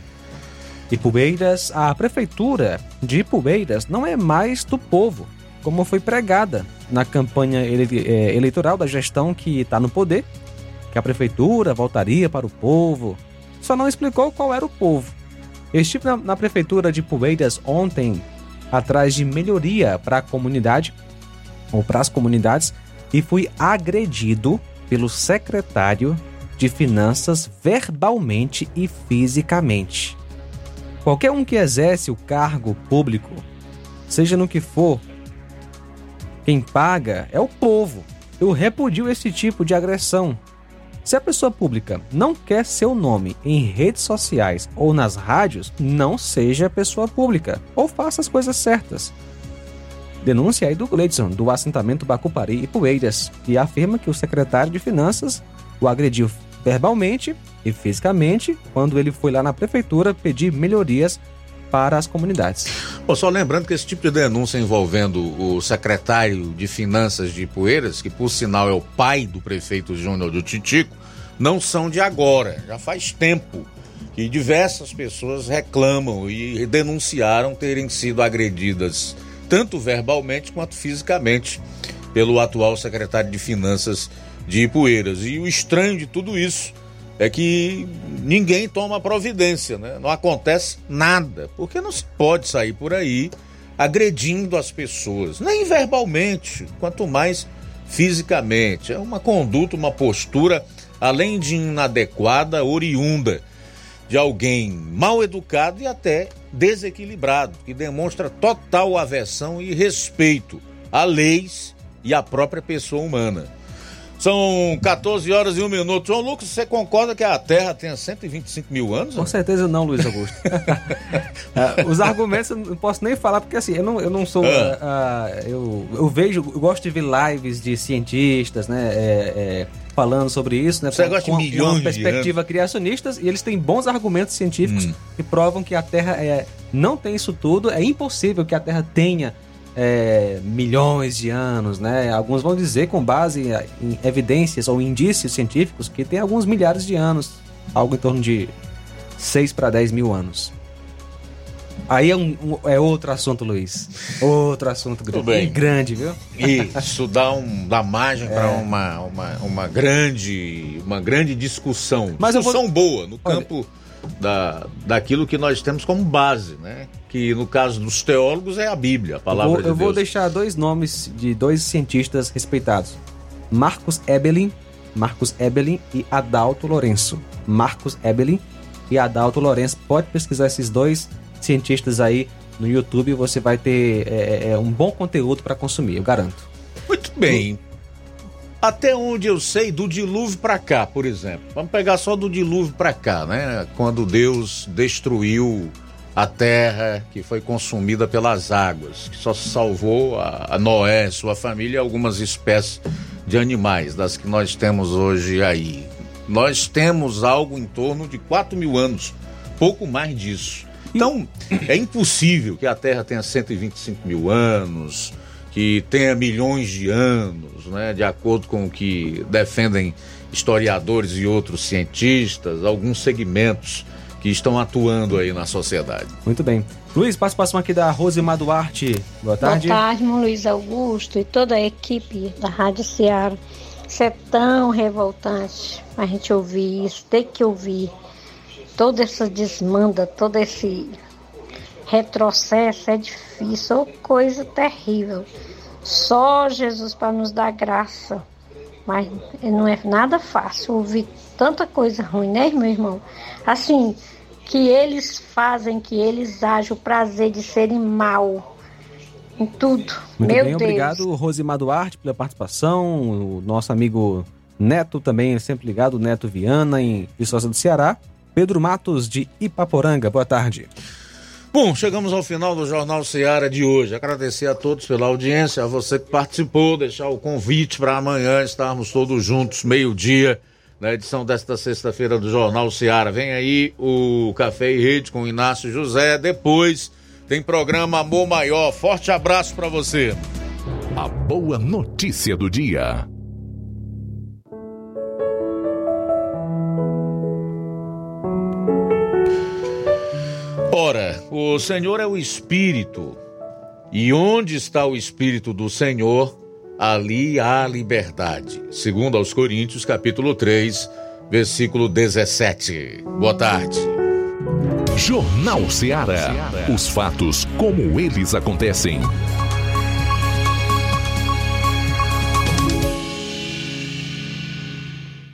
Speaker 2: E Pubeiras, a prefeitura de Pubeiras não é mais do povo, como foi pregada na campanha ele, é, eleitoral da gestão que está no poder, que a prefeitura voltaria para o povo. Só não explicou qual era o povo. Estive na, na prefeitura de Poeiras ontem, atrás de melhoria para a comunidade, ou para as comunidades, e fui agredido pelo secretário de Finanças verbalmente e fisicamente. Qualquer um que exerce o cargo público, seja no que for, quem paga é o povo. Eu repudio esse tipo de agressão. Se a pessoa pública não quer seu nome em redes sociais ou nas rádios, não seja pessoa pública ou faça as coisas certas. Denúncia aí do Gleidson, do assentamento Bacupari e Poeiras, que afirma que o secretário de Finanças o agrediu verbalmente e fisicamente quando ele foi lá na prefeitura pedir melhorias para as comunidades.
Speaker 1: Bom, só lembrando que esse tipo de denúncia envolvendo o secretário de Finanças de Poeiras, que por sinal é o pai do prefeito Júnior do Titico, não são de agora, já faz tempo que diversas pessoas reclamam e denunciaram terem sido agredidas, tanto verbalmente quanto fisicamente, pelo atual secretário de Finanças de Ipueiras. E o estranho de tudo isso é que ninguém toma providência, né? Não acontece nada, porque não se pode sair por aí agredindo as pessoas, nem verbalmente, quanto mais fisicamente. É uma conduta, uma postura, além de inadequada, oriunda de alguém mal educado e até desequilibrado, que demonstra total aversão e respeito a leis e à própria pessoa humana. São 14 horas e 1 minuto. João Lucas, você concorda que a Terra tem 125 mil anos?
Speaker 2: Com certeza não, Luiz Augusto. Ah, os argumentos eu não posso nem falar, porque assim, eu não, eu não sou. Ah. Uh, eu, eu vejo, eu gosto de ver lives de cientistas, né? É, é, falando sobre isso, né?
Speaker 1: Você com, gosta de milhões
Speaker 2: com uma perspectiva criacionistas e eles têm bons argumentos científicos hum. que provam que a Terra é, não tem isso tudo. É impossível que a Terra tenha é, milhões de anos, né? Alguns vão dizer com base em evidências ou indícios científicos que tem alguns milhares de anos, algo em torno de 6 para 10 mil anos. Aí é, um, é outro assunto, Luiz. Outro assunto grande, bem. grande, viu?
Speaker 1: Isso dá, um, dá margem é. para uma, uma, uma, grande, uma grande discussão. Mas discussão vou... boa no campo da, daquilo que nós temos como base, né? Que no caso dos teólogos é a Bíblia, a palavra
Speaker 2: eu vou,
Speaker 1: de Deus.
Speaker 2: Eu vou deixar dois nomes de dois cientistas respeitados: Marcos Ebelin, Marcos Ebelin e Adalto Lourenço. Marcos Ebelin e Adalto Lourenço. Pode pesquisar esses dois cientistas aí no YouTube, você vai ter é, é, é um bom conteúdo para consumir, eu garanto.
Speaker 1: Muito bem. Até onde eu sei, do dilúvio para cá, por exemplo. Vamos pegar só do dilúvio para cá, né? Quando Deus destruiu a terra que foi consumida pelas águas, que só salvou a, a Noé, sua família e algumas espécies de animais, das que nós temos hoje aí. Nós temos algo em torno de 4 mil anos, pouco mais disso. Então, é impossível que a Terra tenha 125 mil anos, que tenha milhões de anos, né, de acordo com o que defendem historiadores e outros cientistas, alguns segmentos que estão atuando aí na sociedade.
Speaker 2: Muito bem. Luiz, participação aqui da Rosemar Duarte. Boa tarde.
Speaker 25: Boa tarde, Luiz Augusto e toda a equipe da Rádio Ceará. Isso é tão revoltante a gente ouvir isso, ter que ouvir toda essa desmanda, todo esse retrocesso é difícil, coisa terrível. Só Jesus para nos dar graça. Mas não é nada fácil ouvir tanta coisa ruim, né, meu irmão? Assim, que eles fazem, que eles agem o prazer de serem mal em tudo.
Speaker 2: Muito
Speaker 25: meu
Speaker 2: bem,
Speaker 25: Deus.
Speaker 2: obrigado, Rosimar Duarte, pela participação. O nosso amigo Neto também, sempre ligado, Neto Viana, em Viçosa do Ceará. Pedro Matos, de Ipaporanga, boa tarde.
Speaker 1: Bom, chegamos ao final do Jornal Seara de hoje. Agradecer a todos pela audiência, a você que participou, deixar o convite para amanhã estarmos todos juntos, meio-dia, na edição desta sexta-feira do Jornal Seara. Vem aí o Café e Rede com Inácio José. Depois tem programa Amor Maior. Forte abraço para você.
Speaker 4: A boa notícia do dia.
Speaker 1: Ora, o Senhor é o Espírito, e onde está o Espírito do Senhor, ali há liberdade. Segundo aos Coríntios, capítulo 3, versículo 17. Boa tarde.
Speaker 4: Jornal Ceará. Os fatos como eles acontecem.